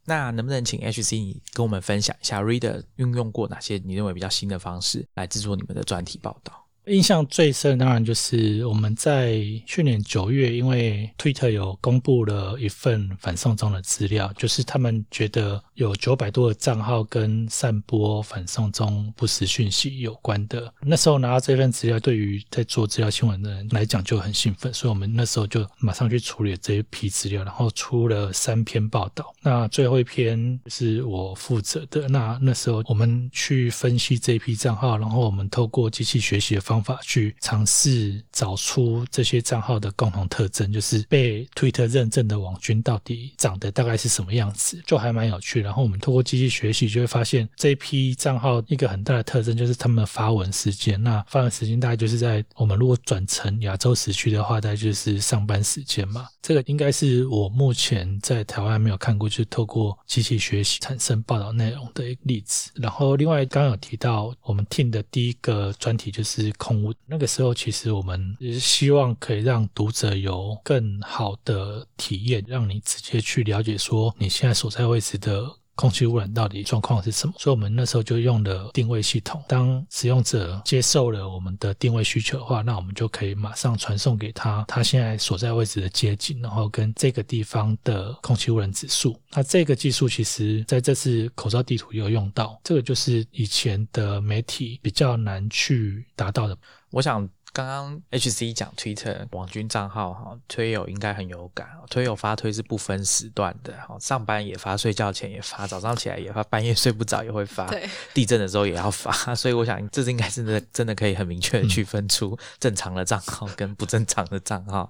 那能不能请 HC 你跟我们分享一下 Reader 运用过哪些你认为比较新的方式来制作你们的专题报道？印象最深当然就是我们在去年九月，因为 Twitter 有公布了一份反送中的资料，就是他们觉得有九百多个账号跟散播反送中不实讯息有关的。那时候拿到这份资料，对于在做资料新闻的人来讲就很兴奋，所以我们那时候就马上去处理这一批资料，然后出了三篇报道。那最后一篇是我负责的。那那时候我们去分析这一批账号，然后我们透过机器学习的方。方法去尝试找出这些账号的共同特征，就是被推特认证的网军到底长得大概是什么样子，就还蛮有趣。然后我们透过机器学习，就会发现这一批账号一个很大的特征就是他们的发文时间。那发文时间大概就是在我们如果转成亚洲时区的话，大概就是上班时间嘛。这个应该是我目前在台湾没有看过，就是透过机器学习产生报道内容的例子。然后另外刚刚有提到我们 team 的第一个专题就是。空屋那个时候，其实我们也是希望可以让读者有更好的体验，让你直接去了解说你现在所在位置的。空气污染到底状况是什么？所以，我们那时候就用了定位系统。当使用者接受了我们的定位需求的话，那我们就可以马上传送给他他现在所在位置的街景，然后跟这个地方的空气污染指数。那这个技术其实在这次口罩地图有用到，这个就是以前的媒体比较难去达到的。我想。刚刚 H C 讲 Twitter 网军账号哈，推友应该很有感。推友发推是不分时段的，哈，上班也发，睡觉前也发，早上起来也发，半夜睡不着也会发，对，地震的时候也要发。所以我想，这是应该是真的，真的可以很明确的区分出正常的账号跟不正常的账号。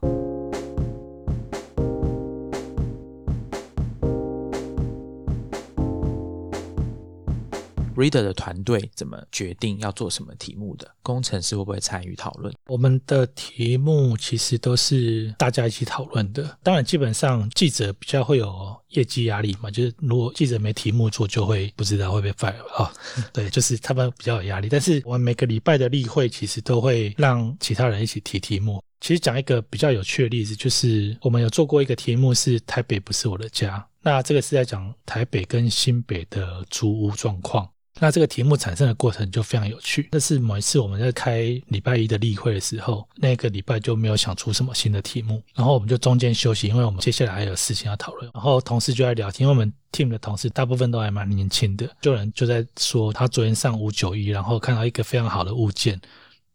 Reader 的团队怎么决定要做什么题目的？工程师会不会参与讨论？我们的题目其实都是大家一起讨论的。当然，基本上记者比较会有业绩压力嘛，就是如果记者没题目做，就会不知道会被 fire 啊。对，就是他们比较有压力。但是我们每个礼拜的例会其实都会让其他人一起提题目。其实讲一个比较有趣的例子，就是我们有做过一个题目是“台北不是我的家”，那这个是在讲台北跟新北的租屋状况。那这个题目产生的过程就非常有趣。那是某一次我们在开礼拜一的例会的时候，那个礼拜就没有想出什么新的题目，然后我们就中间休息，因为我们接下来还有事情要讨论。然后同事就在聊天，因为我们 team 的同事大部分都还蛮年轻的，就有人就在说他昨天上午九一，然后看到一个非常好的物件。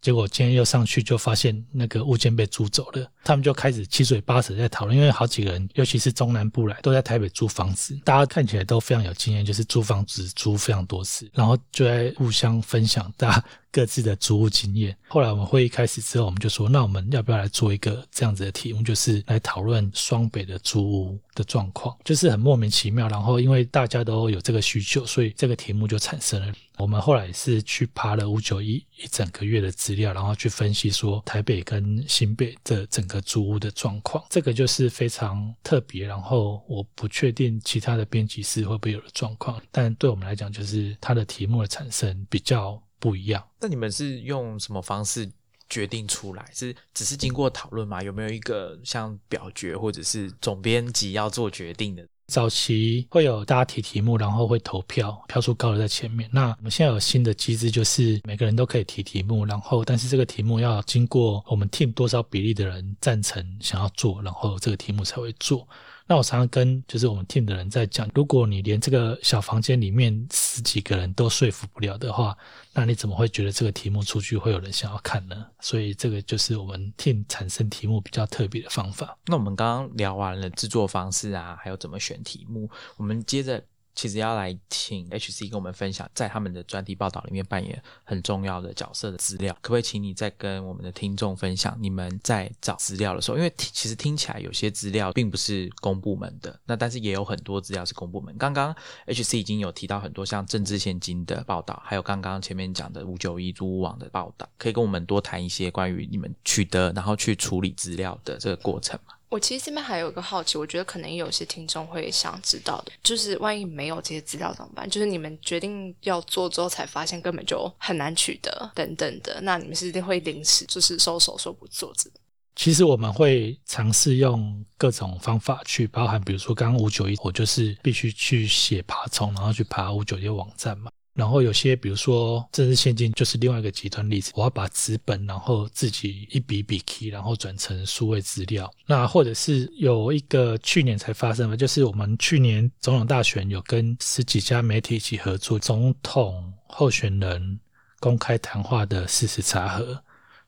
结果今天又上去，就发现那个物件被租走了。他们就开始七嘴八舌在讨论，因为好几个人，尤其是中南部来，都在台北租房子，大家看起来都非常有经验，就是租房子租非常多次，然后就在互相分享大家各自的租屋经验。后来我们会议开始之后，我们就说，那我们要不要来做一个这样子的题目，就是来讨论双北的租屋的状况，就是很莫名其妙。然后因为大家都有这个需求，所以这个题目就产生了。我们后来是去爬了五九一一整个月的资料，然后去分析说台北跟新北的整个租屋的状况，这个就是非常特别。然后我不确定其他的编辑室会不会有的状况，但对我们来讲，就是它的题目的产生比较不一样。那你们是用什么方式决定出来？是只是经过讨论吗？有没有一个像表决或者是总编辑要做决定的？早期会有大家提题目，然后会投票，票数高的在前面。那我们现在有新的机制，就是每个人都可以提题目，然后但是这个题目要经过我们 team 多少比例的人赞成想要做，然后这个题目才会做。那我常常跟就是我们 team 的人在讲，如果你连这个小房间里面十几个人都说服不了的话，那你怎么会觉得这个题目出去会有人想要看呢？所以这个就是我们 team 产生题目比较特别的方法。那我们刚刚聊完了制作方式啊，还有怎么选题目，我们接着。其实要来请 HC 跟我们分享，在他们的专题报道里面扮演很重要的角色的资料，可不可以请你再跟我们的听众分享？你们在找资料的时候，因为其实听起来有些资料并不是公部门的，那但是也有很多资料是公部门。刚刚 HC 已经有提到很多像政治现金的报道，还有刚刚前面讲的五九一租屋网的报道，可以跟我们多谈一些关于你们取得然后去处理资料的这个过程吗？我其实这边还有一个好奇，我觉得可能有些听众会想知道的，就是万一没有这些资料怎么办？就是你们决定要做之后，才发现根本就很难取得等等的，那你们是一定会临时就是收手说不做这其实我们会尝试用各种方法去，包含比如说刚刚五九一，我就是必须去写爬虫，然后去爬五九一网站嘛。然后有些，比如说政治现金，就是另外一个极端例子。我要把纸本，然后自己一笔笔 key，然后转成数位资料。那或者是有一个去年才发生的，就是我们去年总统大选有跟十几家媒体一起合作，总统候选人公开谈话的事实查核。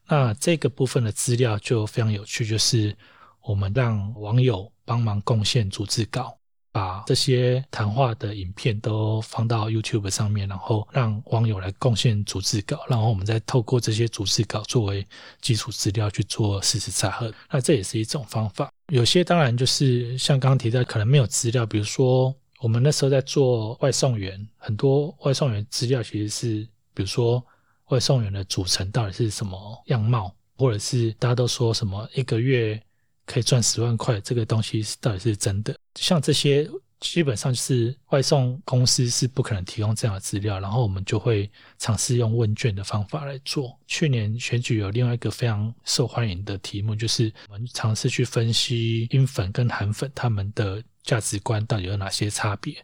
那这个部分的资料就非常有趣，就是我们让网友帮忙贡献组织稿。把这些谈话的影片都放到 YouTube 上面，然后让网友来贡献逐字稿，然后我们再透过这些逐字稿作为基础资料去做事实查核。那这也是一种方法。有些当然就是像刚刚提到，可能没有资料，比如说我们那时候在做外送员，很多外送员资料其实是，比如说外送员的组成到底是什么样貌，或者是大家都说什么一个月。可以赚十万块，这个东西到底是真的？像这些基本上是外送公司是不可能提供这样的资料，然后我们就会尝试用问卷的方法来做。去年选举有另外一个非常受欢迎的题目，就是我们尝试去分析英粉跟韩粉他们的价值观到底有哪些差别。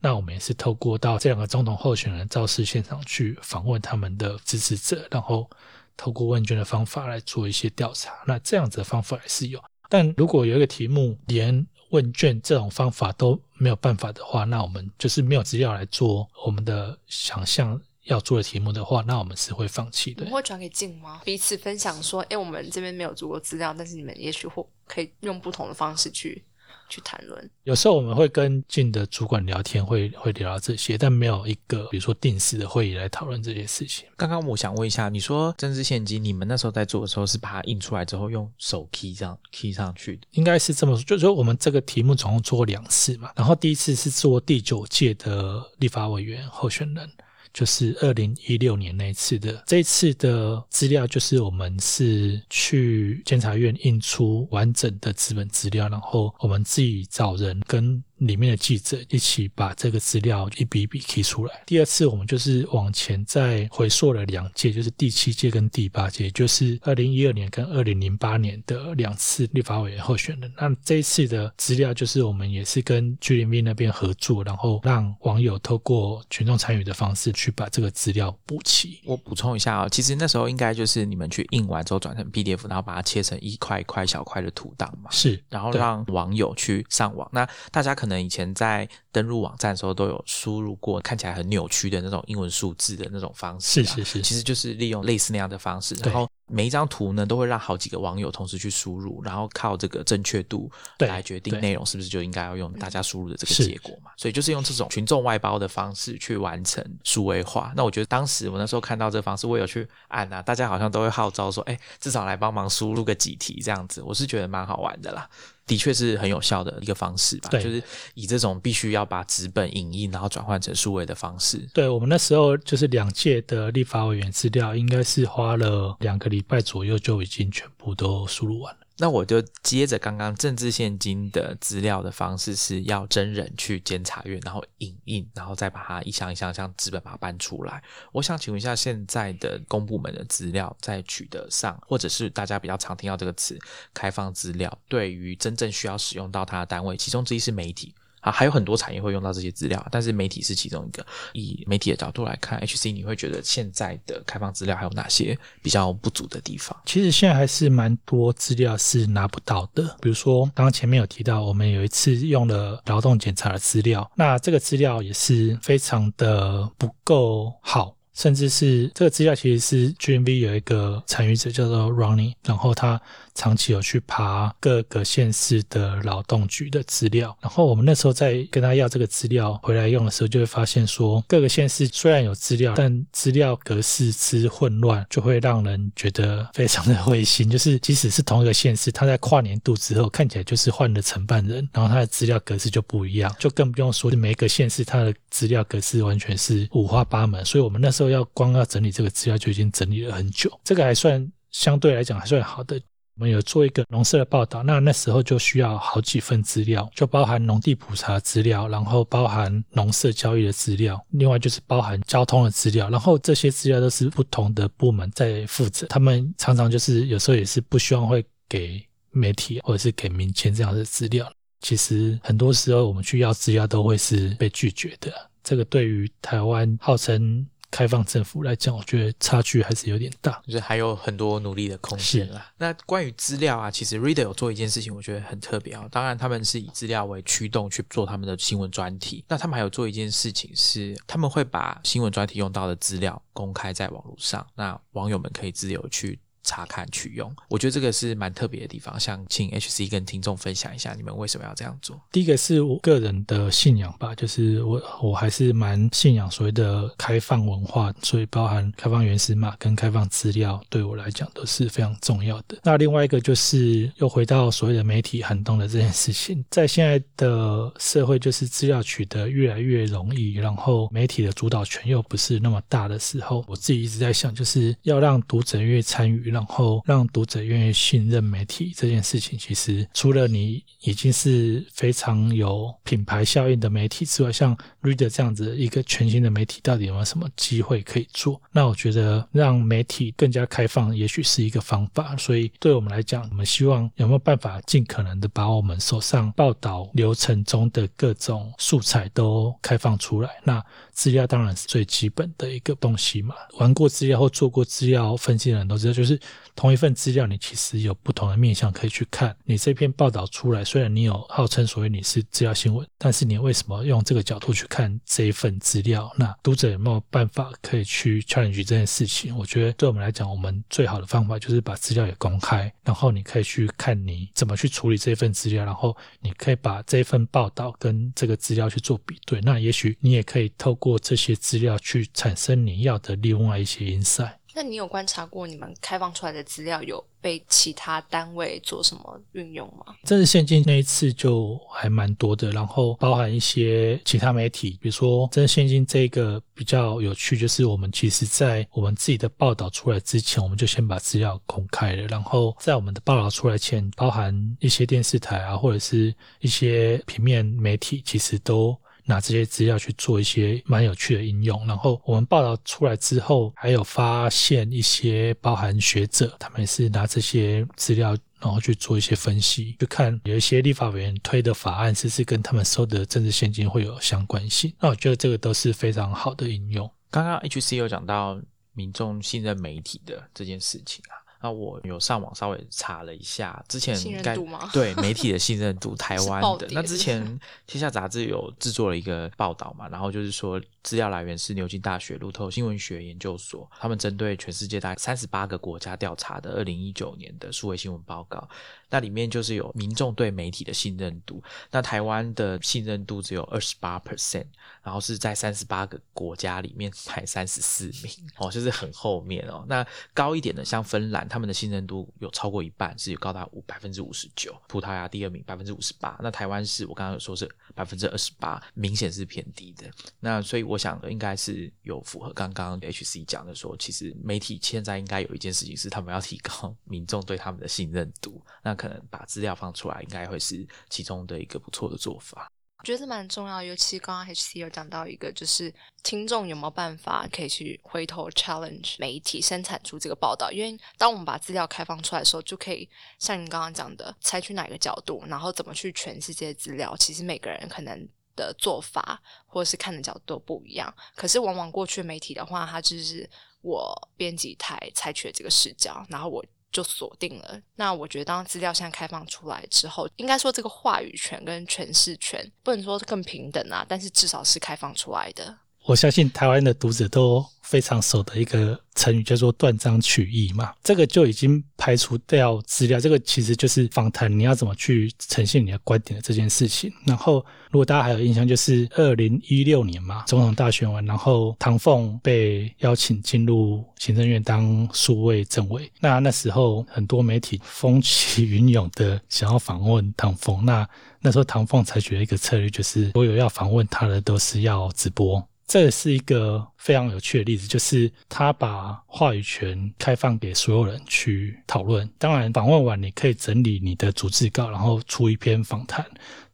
那我们也是透过到这两个总统候选人造势现场去访问他们的支持者，然后透过问卷的方法来做一些调查。那这样子的方法也是有。但如果有一个题目连问卷这种方法都没有办法的话，那我们就是没有资料来做我们的想象要做的题目的话，那我们是会放弃的。我会转给静吗？彼此分享说，哎，我们这边没有足够资料，但是你们也许或可以用不同的方式去。去谈论，有时候我们会跟进的主管聊天，会会聊到这些，但没有一个比如说定时的会议来讨论这些事情。刚刚我想问一下，你说政治现金，你们那时候在做的时候是把它印出来之后用手 key 这样 key 上去的？应该是这么说，就是说我们这个题目总共做过两次嘛，然后第一次是做第九届的立法委员候选人。就是二零一六年那一次的，这一次的资料就是我们是去监察院印出完整的资本资料，然后我们自己找人跟。里面的记者一起把这个资料一笔一笔提出来。第二次我们就是往前再回溯了两届，就是第七届跟第八届，就是二零一二年跟二零零八年的两次立法委员候选人。那这一次的资料就是我们也是跟 G 零 V 那边合作，然后让网友透过群众参与的方式去把这个资料补齐。我补充一下啊，其实那时候应该就是你们去印完之后转成 PDF，然后把它切成一块一块小块的图档嘛。是，然后让网友去上网。那大家可可能以前在登录网站的时候都有输入过看起来很扭曲的那种英文数字的那种方式，是是是，其实就是利用类似那样的方式，然后每一张图呢都会让好几个网友同时去输入，然后靠这个正确度来决定内容是不是就应该要用大家输入的这个结果嘛。所以就是用这种群众外包的方式去完成数位化。那我觉得当时我那时候看到这个方式，我有去按啊，大家好像都会号召说，哎，至少来帮忙输入个几题这样子，我是觉得蛮好玩的啦。的确是很有效的一个方式吧，就是以这种必须要把纸本影印，然后转换成数位的方式。对我们那时候就是两届的立法委员资料，应该是花了两个礼拜左右就已经全部都输入完了。那我就接着刚刚政治现金的资料的方式，是要真人去监察院，然后影印，然后再把它一箱一箱像纸本把它搬出来。我想请问一下，现在的公部门的资料在取得上，或者是大家比较常听到这个词“开放资料”，对于真正需要使用到它的单位，其中之一是媒体。啊，还有很多产业会用到这些资料，但是媒体是其中一个。以媒体的角度来看，HC 你会觉得现在的开放资料还有哪些比较不足的地方？其实现在还是蛮多资料是拿不到的，比如说刚刚前面有提到，我们有一次用了劳动检查的资料，那这个资料也是非常的不够好。甚至是这个资料其实是 GMV 有一个参与者叫做 Ronnie，然后他长期有去爬各个县市的劳动局的资料，然后我们那时候在跟他要这个资料回来用的时候，就会发现说各个县市虽然有资料，但资料格式之混乱，就会让人觉得非常的灰心。就是即使是同一个县市，他在跨年度之后看起来就是换了承办人，然后他的资料格式就不一样，就更不用说每一个县市它的资料格式完全是五花八门。所以我们那时候要光要整理这个资料就已经整理了很久，这个还算相对来讲还算好的。我们有做一个农舍的报道，那那时候就需要好几份资料，就包含农地普查资料，然后包含农舍交易的资料，另外就是包含交通的资料，然后这些资料都是不同的部门在负责，他们常常就是有时候也是不希望会给媒体或者是给民间这样的资料。其实很多时候我们去要资料都会是被拒绝的，这个对于台湾号称。开放政府来讲，我觉得差距还是有点大，就是还有很多努力的空间啦。那关于资料啊，其实 Reader 有做一件事情，我觉得很特别啊。当然，他们是以资料为驱动去做他们的新闻专题。那他们还有做一件事情是，他们会把新闻专题用到的资料公开在网络上，那网友们可以自由去。查看取用，我觉得这个是蛮特别的地方。想请 HC 跟听众分享一下，你们为什么要这样做？第一个是我个人的信仰吧，就是我我还是蛮信仰所谓的开放文化，所以包含开放原始码跟开放资料，对我来讲都是非常重要的。那另外一个就是又回到所谓的媒体寒冬的这件事情，在现在的社会，就是资料取得越来越容易，然后媒体的主导权又不是那么大的时候，我自己一直在想，就是要让读者越参与。让然后让读者愿意信任媒体这件事情，其实除了你已经是非常有品牌效应的媒体之外，像 Reader 这样子一个全新的媒体，到底有没有什么机会可以做？那我觉得让媒体更加开放，也许是一个方法。所以对我们来讲，我们希望有没有办法尽可能的把我们手上报道流程中的各种素材都开放出来。那资料当然是最基本的一个东西嘛。玩过资料或做过资料分析的人都知道，就是。同一份资料，你其实有不同的面向可以去看。你这篇报道出来，虽然你有号称所谓你是资料新闻，但是你为什么用这个角度去看这一份资料？那读者有没有办法可以去 challenge 这件事情？我觉得对我们来讲，我们最好的方法就是把资料也公开，然后你可以去看你怎么去处理这份资料，然后你可以把这份报道跟这个资料去做比对。那也许你也可以透过这些资料去产生你要的另外一些 insight。那你有观察过你们开放出来的资料有被其他单位做什么运用吗？政治现金那一次就还蛮多的，然后包含一些其他媒体，比如说政治现金这个比较有趣，就是我们其实在我们自己的报道出来之前，我们就先把资料公开了，然后在我们的报道出来前，包含一些电视台啊，或者是一些平面媒体，其实都。拿这些资料去做一些蛮有趣的应用，然后我们报道出来之后，还有发现一些包含学者，他们是拿这些资料，然后去做一些分析，去看有一些立法委员推的法案是不是跟他们收的政治现金会有相关性。那我觉得这个都是非常好的应用。刚刚 HC 有讲到民众信任媒体的这件事情啊。那我有上网稍微查了一下，之前该对媒体的信任度，台湾。的那之前 《天下杂志》有制作了一个报道嘛，然后就是说资料来源是牛津大学路透新闻学研究所，他们针对全世界大概三十八个国家调查的二零一九年的数位新闻报告，那里面就是有民众对媒体的信任度，那台湾的信任度只有二十八 percent，然后是在三十八个国家里面排三十四名哦，就是很后面哦。那高一点的像芬兰，他们的信任度有超过一半，是有高达五百分之五十九。葡萄牙第二名百分之五十八，那台湾是我刚刚有说是百分之二十八，明显是偏低的。那所以我想应该是有符合刚刚 HC 讲的说，其实媒体现在应该有一件事情是他们要提高民众对他们的信任度，那可能把资料放出来，应该会是其中的一个不错的做法。我觉得蛮重要，尤其刚刚 HC 有讲到一个，就是听众有没有办法可以去回头 challenge 媒体生产出这个报道？因为当我们把资料开放出来的时候，就可以像你刚刚讲的，采取哪个角度，然后怎么去诠释这些资料。其实每个人可能的做法或者是看的角度不一样。可是往往过去媒体的话，它就是我编辑台采取的这个视角，然后我。就锁定了。那我觉得，当资料现在开放出来之后，应该说这个话语权跟诠释权不能说更平等啊，但是至少是开放出来的。我相信台湾的读者都非常熟的一个成语叫做断章取义嘛，这个就已经排除掉资料，这个其实就是访谈你要怎么去呈现你的观点的这件事情。然后，如果大家还有印象，就是二零一六年嘛，总统大选完，然后唐凤被邀请进入行政院当数位政委，那那时候很多媒体风起云涌的想要访问唐凤，那那时候唐凤采取了一个策略，就是所有要访问他的都是要直播。这是一个非常有趣的例子，就是他把话语权开放给所有人去讨论。当然，访问完你可以整理你的逐字稿，然后出一篇访谈。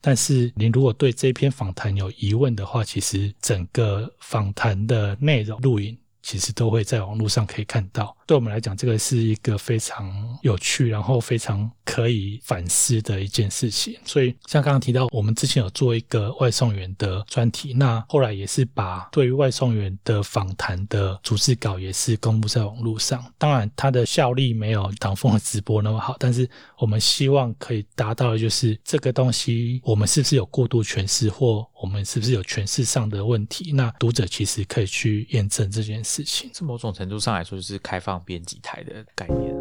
但是，你如果对这篇访谈有疑问的话，其实整个访谈的内容录影。其实都会在网络上可以看到。对我们来讲，这个是一个非常有趣，然后非常可以反思的一件事情。所以，像刚刚提到，我们之前有做一个外送员的专题，那后来也是把对于外送员的访谈的组织稿也是公布在网络上。当然，它的效力没有唐风的直播那么好，但是我们希望可以达到的就是这个东西，我们是不是有过度诠释，或我们是不是有诠释上的问题？那读者其实可以去验证这件事情。这某种程度上来说，就是开放编辑台的概念。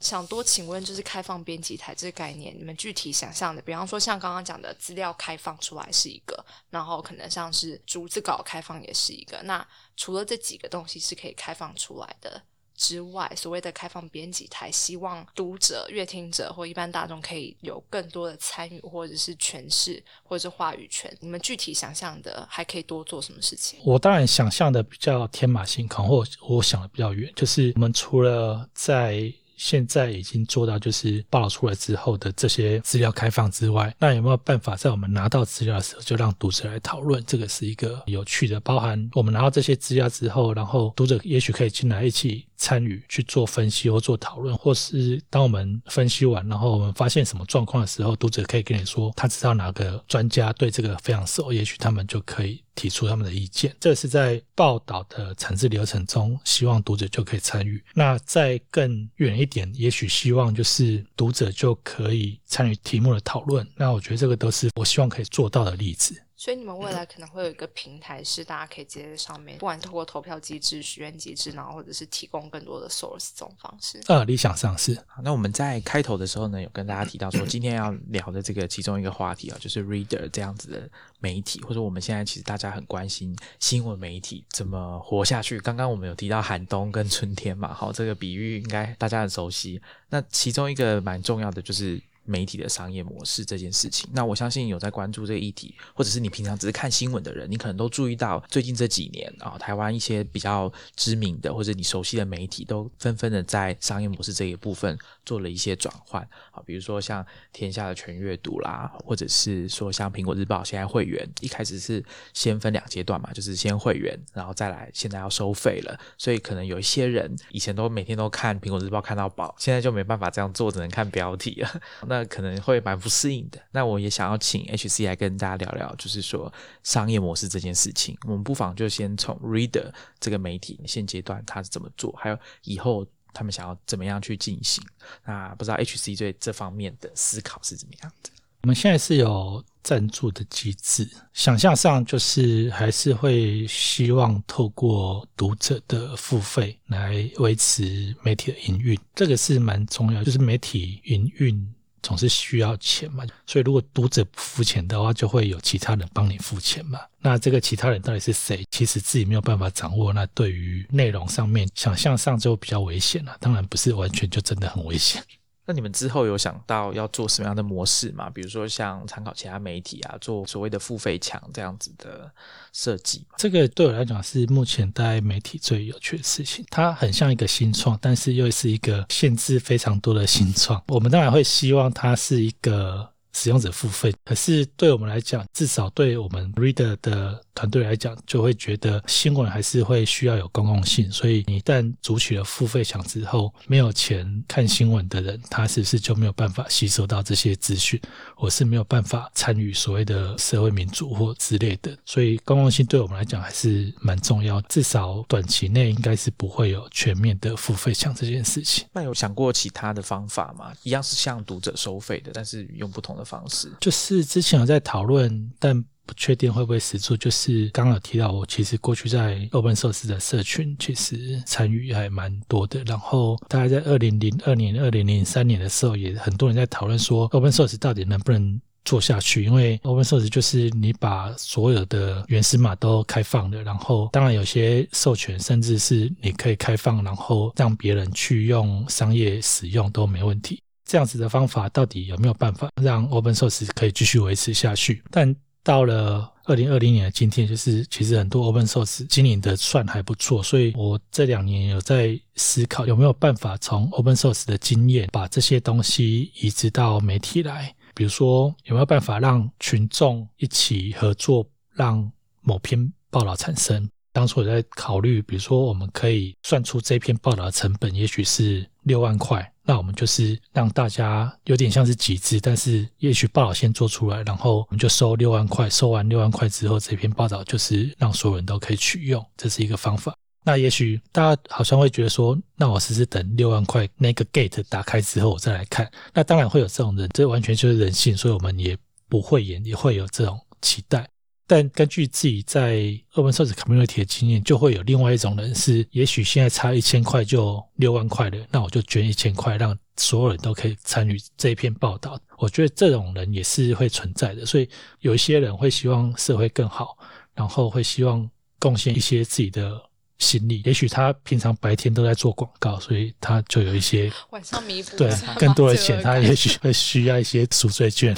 想多请问，就是开放编辑台这个概念，你们具体想象的，比方说像刚刚讲的资料开放出来是一个，然后可能像是逐字稿开放也是一个。那除了这几个东西是可以开放出来的？之外，所谓的开放编辑台，希望读者、阅听者或一般大众可以有更多的参与，或者是诠释，或者是话语权。你们具体想象的还可以多做什么事情？我当然想象的比较天马行空，或我想的比较远，就是我们除了在现在已经做到，就是报道出来之后的这些资料开放之外，那有没有办法在我们拿到资料的时候就让读者来讨论？这个是一个有趣的，包含我们拿到这些资料之后，然后读者也许可以进来一起。参与去做分析或做讨论，或是当我们分析完，然后我们发现什么状况的时候，读者可以跟你说，他知道哪个专家对这个非常熟，也许他们就可以提出他们的意见。这是在报道的产制流程中，希望读者就可以参与。那再更远一点，也许希望就是读者就可以参与题目的讨论。那我觉得这个都是我希望可以做到的例子。所以你们未来可能会有一个平台，是大家可以直接在上面，不管透过投票机制、许愿机制，然后或者是提供更多的 source 这种方式。呃，理想上是。那我们在开头的时候呢，有跟大家提到说，今天要聊的这个其中一个话题啊，就是 reader 这样子的媒体，或者我们现在其实大家很关心新闻媒体怎么活下去。刚刚我们有提到寒冬跟春天嘛，好，这个比喻应该大家很熟悉。那其中一个蛮重要的就是。媒体的商业模式这件事情，那我相信有在关注这个议题，或者是你平常只是看新闻的人，你可能都注意到最近这几年啊，台湾一些比较知名的或者你熟悉的媒体，都纷纷的在商业模式这一部分做了一些转换。啊，比如说像天下的全阅读啦，或者是说像苹果日报现在会员一开始是先分两阶段嘛，就是先会员，然后再来现在要收费了，所以可能有一些人以前都每天都看苹果日报看到饱，现在就没办法这样做，只能看标题了。那那可能会蛮不适应的。那我也想要请 HC 来跟大家聊聊，就是说商业模式这件事情。我们不妨就先从 Reader 这个媒体现阶段它是怎么做，还有以后他们想要怎么样去进行。那不知道 HC 对这方面的思考是怎么样的？我们现在是有赞助的机制，想象上就是还是会希望透过读者的付费来维持媒体的营运，这个是蛮重要。就是媒体营运总是需要钱嘛，所以如果读者不付钱的话，就会有其他人帮你付钱嘛。那这个其他人到底是谁？其实自己没有办法掌握。那对于内容上面想象上就比较危险了。当然不是完全就真的很危险。那你们之后有想到要做什么样的模式吗？比如说像参考其他媒体啊，做所谓的付费墙这样子的设计。这个对我来讲是目前在媒体最有趣的事情。它很像一个新创，但是又是一个限制非常多的新创。我们当然会希望它是一个。使用者付费，可是对我们来讲，至少对我们 Reader 的团队来讲，就会觉得新闻还是会需要有公共性。所以，一旦组取了付费墙之后，没有钱看新闻的人，他是不是就没有办法吸收到这些资讯？我是没有办法参与所谓的社会民主或之类的。所以，公共性对我们来讲还是蛮重要。至少短期内应该是不会有全面的付费墙这件事情。那有想过其他的方法吗？一样是向读者收费的，但是用不同的。方式就是之前有在讨论，但不确定会不会实做。就是刚刚有提到，我其实过去在 Open Source 的社群其实参与还蛮多的。然后大概在二零零二年、二零零三年的时候，也很多人在讨论说，Open Source 到底能不能做下去？因为 Open Source 就是你把所有的原始码都开放的，然后当然有些授权，甚至是你可以开放，然后让别人去用商业使用都没问题。这样子的方法到底有没有办法让 Open Source 可以继续维持下去？但到了二零二零年的今天，就是其实很多 Open Source 经营的算还不错，所以我这两年有在思考有没有办法从 Open Source 的经验把这些东西移植到媒体来，比如说有没有办法让群众一起合作，让某篇报道产生。当初我在考虑，比如说我们可以算出这篇报道的成本，也许是六万块。那我们就是让大家有点像是集资，但是也许报道先做出来，然后我们就收六万块，收完六万块之后，这篇报道就是让所有人都可以取用，这是一个方法。那也许大家好像会觉得说，那我试试等六万块那个 gate 打开之后，我再来看。那当然会有这种人，这完全就是人性，所以我们也不会演，也会有这种期待。但根据自己在 Open Source Community 的经验，就会有另外一种人是，也许现在差一千块就六万块了，那我就捐一千块，让所有人都可以参与这一篇报道。我觉得这种人也是会存在的，所以有一些人会希望社会更好，然后会希望贡献一些自己的。心力，也许他平常白天都在做广告，所以他就有一些晚上弥补对更多的钱，他也许会需要一些赎罪券。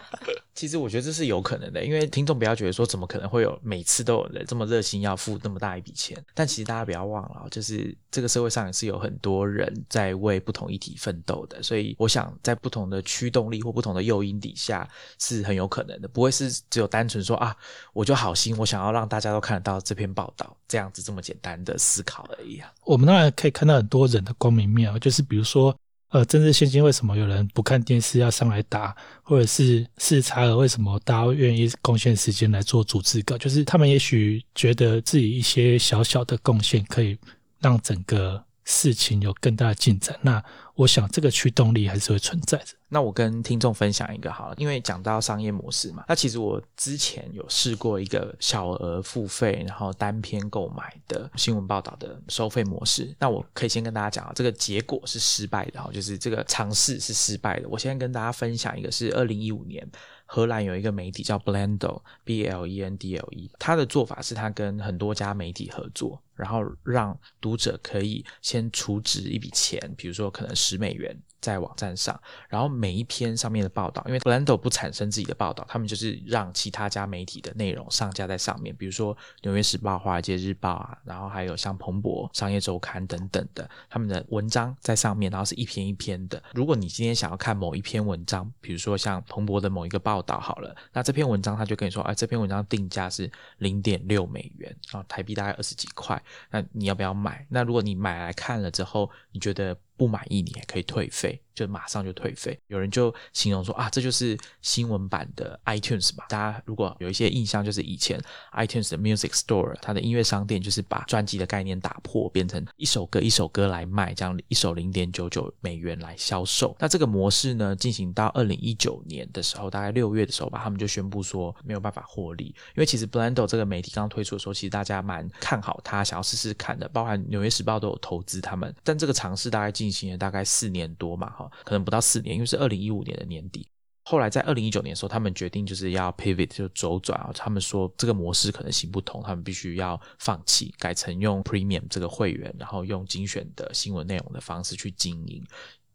其实我觉得这是有可能的，因为听众不要觉得说怎么可能会有每次都有人这么热心要付那么大一笔钱，但其实大家不要忘了，就是这个社会上也是有很多人在为不同议题奋斗的，所以我想在不同的驱动力或不同的诱因底下是很有可能的，不会是只有单纯说啊，我就好心，我想要让大家都看得到这篇报道这样子这么简单的思考而已啊。我们当然可以看到很多人的光明面啊，就是比如说。呃，政治现金为什么有人不看电视要上来打，或者是视察额为什么大家愿意贡献时间来做组织稿？就是他们也许觉得自己一些小小的贡献可以让整个事情有更大的进展。那我想这个驱动力还是会存在的。那我跟听众分享一个好了，因为讲到商业模式嘛，那其实我之前有试过一个小额付费，然后单篇购买的新闻报道的收费模式。那我可以先跟大家讲啊，这个结果是失败的哈，就是这个尝试是失败的。我先跟大家分享一个，是二零一五年荷兰有一个媒体叫 Blendl B L E N D L E，他的做法是他跟很多家媒体合作，然后让读者可以先储值一笔钱，比如说可能十美元。在网站上，然后每一篇上面的报道，因为 Blendo 不产生自己的报道，他们就是让其他家媒体的内容上架在上面，比如说《纽约时报》《华尔街日报》啊，然后还有像彭博商业周刊等等的，他们的文章在上面，然后是一篇一篇的。如果你今天想要看某一篇文章，比如说像彭博的某一个报道好了，那这篇文章他就跟你说，哎，这篇文章定价是零点六美元，啊台币大概二十几块，那你要不要买？那如果你买来看了之后，你觉得？不满意你也可以退费，就马上就退费。有人就形容说啊，这就是新闻版的 iTunes 吧。大家如果有一些印象，就是以前 iTunes 的 Music Store，它的音乐商店就是把专辑的概念打破，变成一首歌一首歌来卖，这样一首零点九九美元来销售。那这个模式呢，进行到二零一九年的时候，大概六月的时候吧，他们就宣布说没有办法获利，因为其实 Blendo 这个媒体刚推出的时候，其实大家蛮看好它，想要试试看的，包含纽约时报都有投资他们。但这个尝试大概进行了大概四年多嘛，哈，可能不到四年，因为是二零一五年的年底。后来在二零一九年的时候，他们决定就是要 pivot 就周转啊，他们说这个模式可能行不通，他们必须要放弃，改成用 premium 这个会员，然后用精选的新闻内容的方式去经营。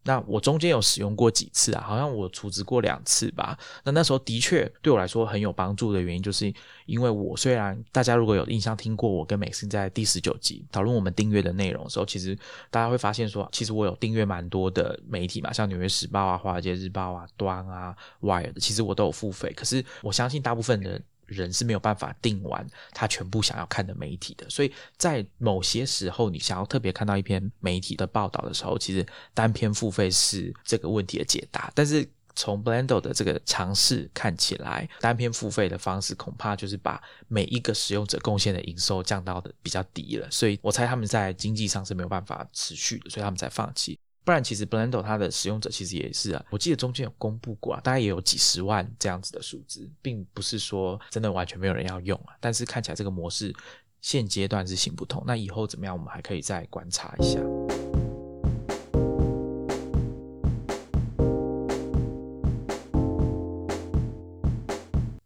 那我中间有使用过几次啊，好像我储值过两次吧。那那时候的确对我来说很有帮助的原因，就是因为我虽然大家如果有印象听过我跟美心在第十九集讨论我们订阅的内容的时候，其实大家会发现说，其实我有订阅蛮多的媒体嘛，像纽约时报啊、华尔街日报啊、端啊、Wire 的，其实我都有付费。可是我相信大部分人。人是没有办法定完他全部想要看的媒体的，所以在某些时候，你想要特别看到一篇媒体的报道的时候，其实单篇付费是这个问题的解答。但是从 Blendo 的这个尝试看起来，单篇付费的方式恐怕就是把每一个使用者贡献的营收降到的比较低了，所以我猜他们在经济上是没有办法持续的，所以他们才放弃。不然，其实 Blendo 它的使用者其实也是啊，我记得中间有公布过啊，大概也有几十万这样子的数字，并不是说真的完全没有人要用啊。但是看起来这个模式现阶段是行不通，那以后怎么样，我们还可以再观察一下。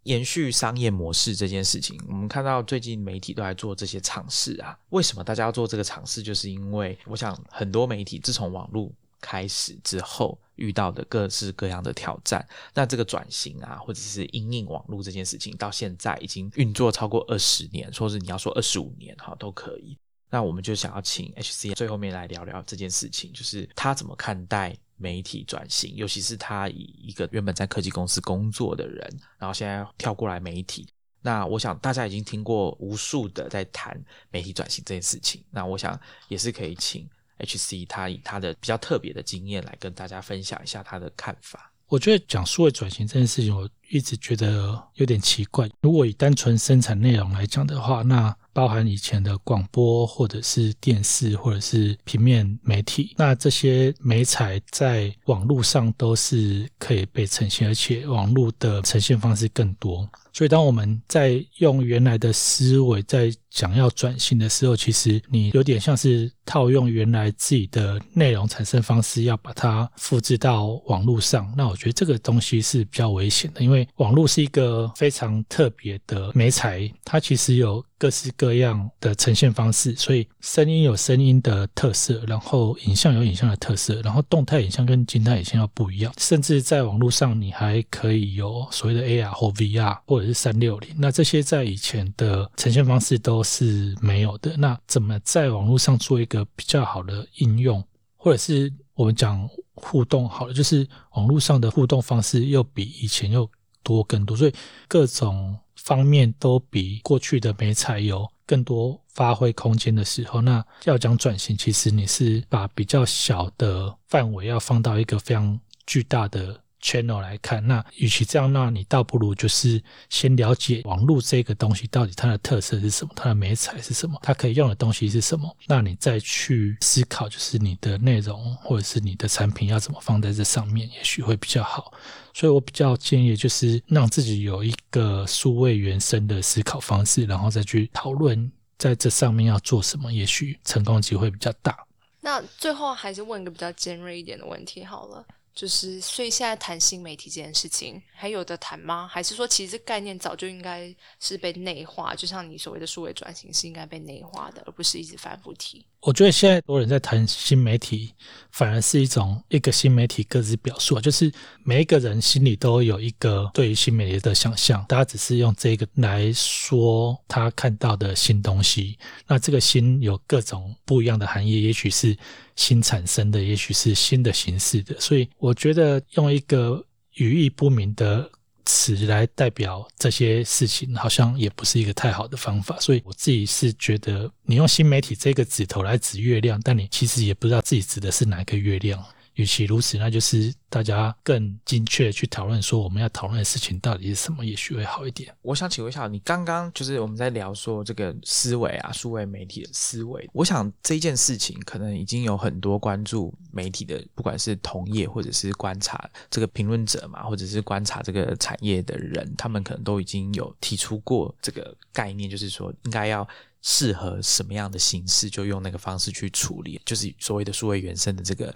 延续商业模式这件事情，我们看到最近媒体都在做这些尝试啊。为什么大家要做这个尝试？就是因为我想很多媒体自从网络开始之后，遇到的各式各样的挑战。那这个转型啊，或者是因应网络这件事情，到现在已经运作超过二十年，说是你要说二十五年哈都可以。那我们就想要请 HC 最后面来聊聊这件事情，就是他怎么看待。媒体转型，尤其是他以一个原本在科技公司工作的人，然后现在跳过来媒体。那我想大家已经听过无数的在谈媒体转型这件事情。那我想也是可以请 HC 他以他的比较特别的经验来跟大家分享一下他的看法。我觉得讲数位转型这件事情，我一直觉得有点奇怪。如果以单纯生产内容来讲的话，那包含以前的广播，或者是电视，或者是平面媒体，那这些媒材在网络上都是可以被呈现，而且网络的呈现方式更多。所以，当我们在用原来的思维在想要转型的时候，其实你有点像是套用原来自己的内容产生方式，要把它复制到网络上。那我觉得这个东西是比较危险的，因为网络是一个非常特别的媒材，它其实有。各式各样的呈现方式，所以声音有声音的特色，然后影像有影像的特色，然后动态影像跟静态影像要不一样，甚至在网络上你还可以有所谓的 AR 或 VR 或者是三六零，那这些在以前的呈现方式都是没有的。那怎么在网络上做一个比较好的应用，或者是我们讲互动好了，就是网络上的互动方式又比以前又多更多，所以各种。方面都比过去的美彩有更多发挥空间的时候，那要讲转型，其实你是把比较小的范围要放到一个非常巨大的。Channel 来看，那与其这样，那你倒不如就是先了解网络这个东西到底它的特色是什么，它的美彩是什么，它可以用的东西是什么，那你再去思考，就是你的内容或者是你的产品要怎么放在这上面，也许会比较好。所以我比较建议就是让自己有一个数位原生的思考方式，然后再去讨论在这上面要做什么，也许成功机会比较大。那最后还是问一个比较尖锐一点的问题好了。就是，所以现在谈新媒体这件事情还有的谈吗？还是说，其实概念早就应该是被内化？就像你所谓的数位转型是应该被内化的，而不是一直反复提。我觉得现在多人在谈新媒体，反而是一种一个新媒体各自表述，就是每一个人心里都有一个对于新媒体的想象，大家只是用这个来说他看到的新东西。那这个新有各种不一样的含义，也许是新产生的，也许是新的形式的。所以我觉得用一个语义不明的。词来代表这些事情，好像也不是一个太好的方法。所以我自己是觉得，你用新媒体这个指头来指月亮，但你其实也不知道自己指的是哪个月亮。与其如此，那就是大家更精确去讨论说我们要讨论的事情到底是什么，也许会好一点。我想请问一下，你刚刚就是我们在聊说这个思维啊，数位媒体的思维。我想这件事情可能已经有很多关注媒体的，不管是同业或者是观察这个评论者嘛，或者是观察这个产业的人，他们可能都已经有提出过这个概念，就是说应该要适合什么样的形式，就用那个方式去处理，就是所谓的数位原生的这个。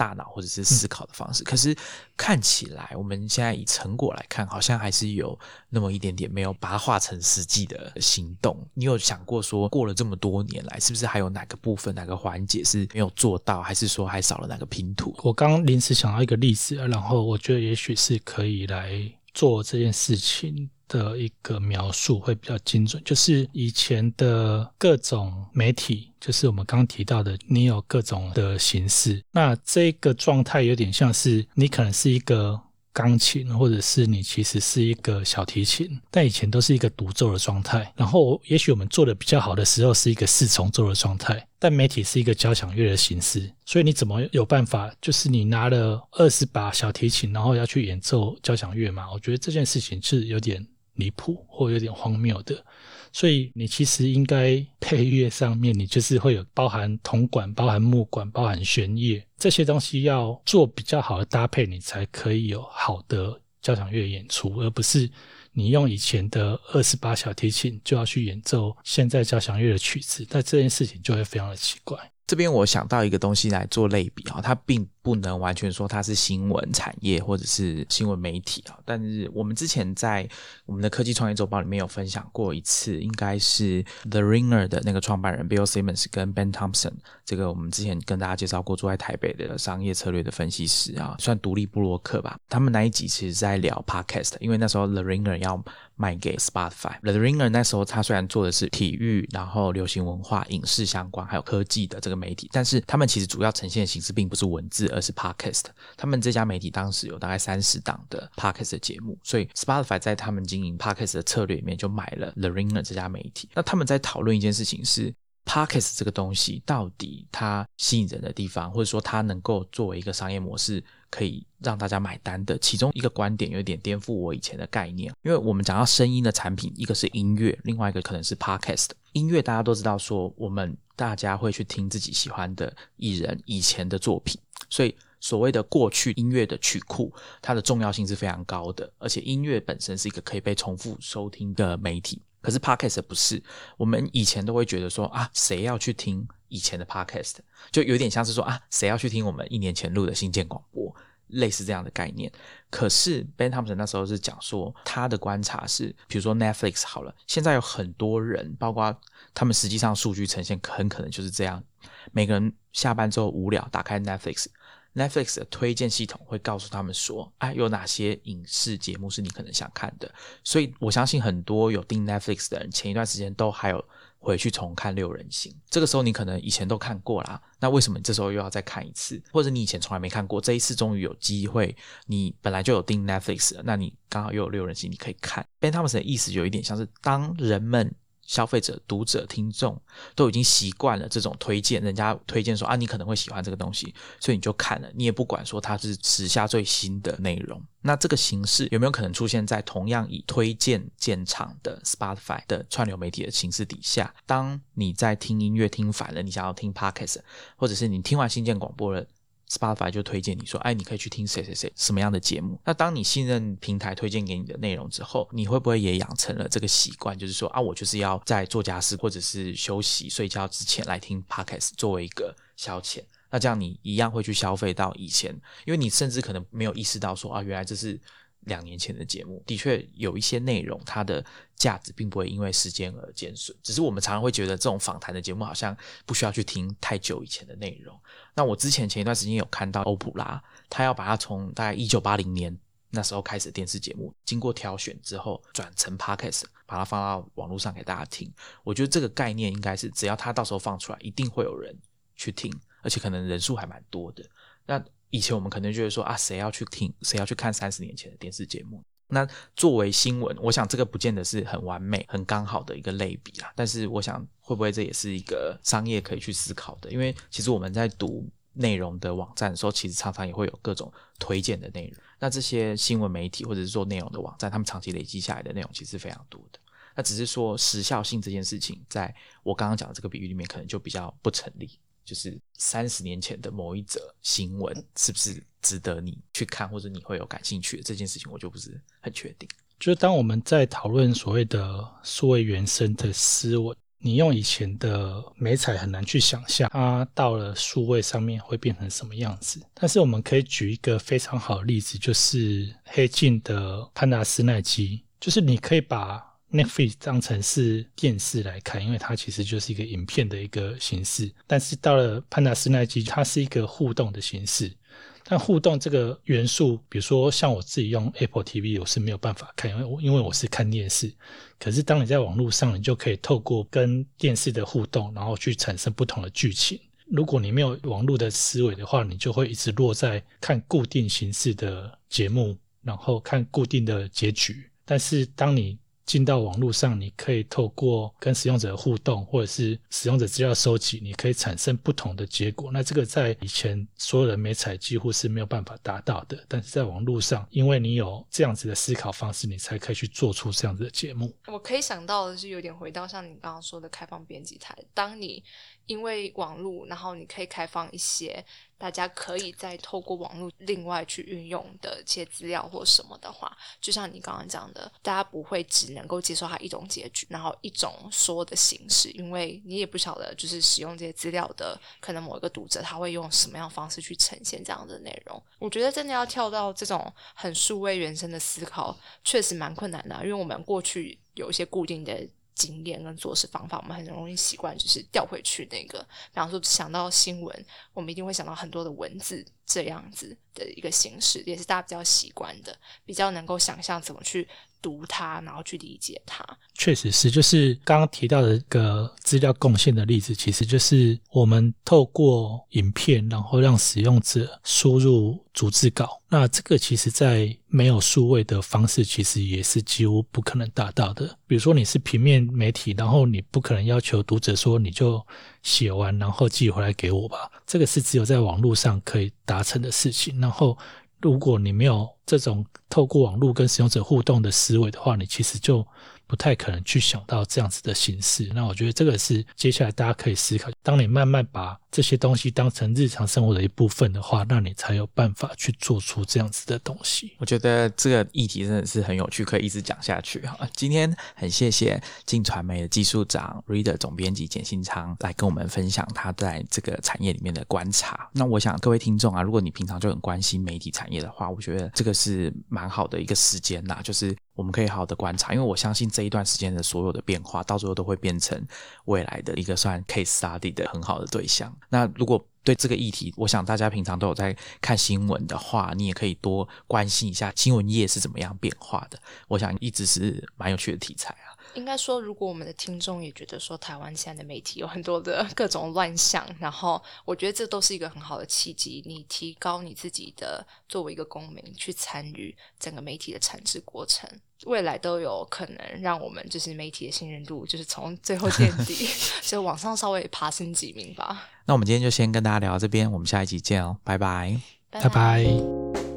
大脑或者是思考的方式，可是看起来我们现在以成果来看，好像还是有那么一点点没有把它化成实际的行动。你有想过说，过了这么多年来，是不是还有哪个部分、哪个环节是没有做到，还是说还少了哪个拼图？我刚临时想到一个例子，然后我觉得也许是可以来做这件事情。的一个描述会比较精准，就是以前的各种媒体，就是我们刚提到的，你有各种的形式，那这个状态有点像是你可能是一个。钢琴，或者是你其实是一个小提琴，但以前都是一个独奏的状态。然后，也许我们做的比较好的时候是一个四重奏的状态，但媒体是一个交响乐的形式。所以，你怎么有办法？就是你拿了二十把小提琴，然后要去演奏交响乐嘛？我觉得这件事情是有点离谱或有点荒谬的。所以你其实应该配乐上面，你就是会有包含铜管、包含木管、包含弦乐这些东西，要做比较好的搭配，你才可以有好的交响乐演出，而不是你用以前的二十八小提琴就要去演奏现在交响乐的曲子，那这件事情就会非常的奇怪。这边我想到一个东西来做类比啊，它并不能完全说它是新闻产业或者是新闻媒体啊。但是我们之前在我们的科技创业周报里面有分享过一次，应该是 The Ringer 的那个创办人 Bill Simmons 跟 Ben Thompson，这个我们之前跟大家介绍过住在台北的商业策略的分析师啊，算独立布洛克吧。他们那一集其实在聊 Podcast，因为那时候 The Ringer 要。卖给 Spotify。The Ringer 那时候他虽然做的是体育，然后流行文化、影视相关，还有科技的这个媒体，但是他们其实主要呈现的形式并不是文字，而是 Podcast。他们这家媒体当时有大概三十档的 Podcast 的节目，所以 Spotify 在他们经营 Podcast 的策略里面就买了 The Ringer 这家媒体。那他们在讨论一件事情是。Podcast 这个东西到底它吸引人的地方，或者说它能够作为一个商业模式可以让大家买单的其中一个观点，有点颠覆我以前的概念。因为我们讲到声音的产品，一个是音乐，另外一个可能是 Podcast。音乐大家都知道，说我们大家会去听自己喜欢的艺人以前的作品，所以所谓的过去音乐的曲库，它的重要性是非常高的，而且音乐本身是一个可以被重复收听的媒体。可是 podcast 不是，我们以前都会觉得说啊，谁要去听以前的 podcast，就有点像是说啊，谁要去听我们一年前录的新建广播，类似这样的概念。可是 Ben Thompson 那时候是讲说，他的观察是，比如说 Netflix 好了，现在有很多人，包括他们实际上数据呈现很可能就是这样，每个人下班之后无聊，打开 Netflix。Netflix 的推荐系统会告诉他们说：“哎，有哪些影视节目是你可能想看的？”所以我相信很多有订 Netflix 的人，前一段时间都还有回去重看《六人行》。这个时候你可能以前都看过啦，那为什么这时候又要再看一次？或者你以前从来没看过，这一次终于有机会，你本来就有订 Netflix，了那你刚好又有《六人行》，你可以看。Ben Thompson 的意思有一点像是，当人们。消费者、读者、听众都已经习惯了这种推荐，人家推荐说啊，你可能会喜欢这个东西，所以你就看了，你也不管说它是时下最新的内容。那这个形式有没有可能出现在同样以推荐建厂的 Spotify 的串流媒体的形式底下？当你在听音乐听烦了，你想要听 Podcast，或者是你听完新建广播了。Spotify 就推荐你说，哎，你可以去听谁谁谁什么样的节目。那当你信任平台推荐给你的内容之后，你会不会也养成了这个习惯，就是说啊，我就是要在做家事或者是休息睡觉之前来听 Podcast 作为一个消遣。那这样你一样会去消费到以前，因为你甚至可能没有意识到说啊，原来这是。两年前的节目的确有一些内容，它的价值并不会因为时间而减损。只是我们常常会觉得这种访谈的节目好像不需要去听太久以前的内容。那我之前前一段时间有看到欧普拉，他要把它从大概一九八零年那时候开始的电视节目，经过挑选之后转成 podcast，把它放到网络上给大家听。我觉得这个概念应该是，只要他到时候放出来，一定会有人去听，而且可能人数还蛮多的。那以前我们可能觉得说啊，谁要去听，谁要去看三十年前的电视节目？那作为新闻，我想这个不见得是很完美、很刚好的一个类比啦。但是我想，会不会这也是一个商业可以去思考的？因为其实我们在读内容的网站的时候，其实常常也会有各种推荐的内容。那这些新闻媒体或者是做内容的网站，他们长期累积下来的内容其实非常多的。那只是说时效性这件事情，在我刚刚讲的这个比喻里面，可能就比较不成立。就是三十年前的某一则新闻，是不是值得你去看，或者你会有感兴趣的这件事情，我就不是很确定。就是当我们在讨论所谓的数位原生的思维，你用以前的美彩很难去想象，它到了数位上面会变成什么样子。但是我们可以举一个非常好的例子，就是黑镜的潘达斯奈基，就是你可以把。Netflix 当成是电视来看，因为它其实就是一个影片的一个形式。但是到了潘达斯奈基，它是一个互动的形式。但互动这个元素，比如说像我自己用 Apple TV，我是没有办法看，因为我因为我是看电视。可是当你在网络上，你就可以透过跟电视的互动，然后去产生不同的剧情。如果你没有网络的思维的话，你就会一直落在看固定形式的节目，然后看固定的结局。但是当你进到网络上，你可以透过跟使用者互动，或者是使用者资料收集，你可以产生不同的结果。那这个在以前所有的美彩几乎是没有办法达到的，但是在网络上，因为你有这样子的思考方式，你才可以去做出这样子的节目。我可以想到的是，有点回到像你刚刚说的开放编辑台，当你因为网络，然后你可以开放一些。大家可以再透过网络另外去运用的一些资料或什么的话，就像你刚刚讲的，大家不会只能够接受它一种结局，然后一种说的形式，因为你也不晓得就是使用这些资料的可能某一个读者他会用什么样方式去呈现这样的内容。我觉得真的要跳到这种很数位原生的思考，确实蛮困难的，因为我们过去有一些固定的。经验跟做事方法，我们很容易习惯就是调回去那个。比方说，想到新闻，我们一定会想到很多的文字这样子的一个形式，也是大家比较习惯的，比较能够想象怎么去。读它，然后去理解它，确实是，就是刚刚提到的一个资料贡献的例子，其实就是我们透过影片，然后让使用者输入逐字稿。那这个其实，在没有数位的方式，其实也是几乎不可能达到的。比如说，你是平面媒体，然后你不可能要求读者说你就写完，然后寄回来给我吧。这个是只有在网络上可以达成的事情。然后，如果你没有这种透过网络跟使用者互动的思维的话，你其实就。不太可能去想到这样子的形式，那我觉得这个是接下来大家可以思考。当你慢慢把这些东西当成日常生活的一部分的话，那你才有办法去做出这样子的东西。我觉得这个议题真的是很有趣，可以一直讲下去哈。今天很谢谢晋传媒的技术长 Reader 总编辑简新昌来跟我们分享他在这个产业里面的观察。那我想各位听众啊，如果你平常就很关心媒体产业的话，我觉得这个是蛮好的一个时间呐，就是。我们可以好好的观察，因为我相信这一段时间的所有的变化，到最后都会变成未来的一个算 case study 的很好的对象。那如果对这个议题，我想大家平常都有在看新闻的话，你也可以多关心一下新闻业是怎么样变化的。我想一直是蛮有趣的题材啊。应该说，如果我们的听众也觉得说台湾现在的媒体有很多的 各种乱象，然后我觉得这都是一个很好的契机，你提高你自己的作为一个公民去参与整个媒体的产制过程，未来都有可能让我们就是媒体的信任度就是从最后垫底，就往上稍微爬升几名吧。那我们今天就先跟大家聊到这边，我们下一集见哦，拜拜，拜拜。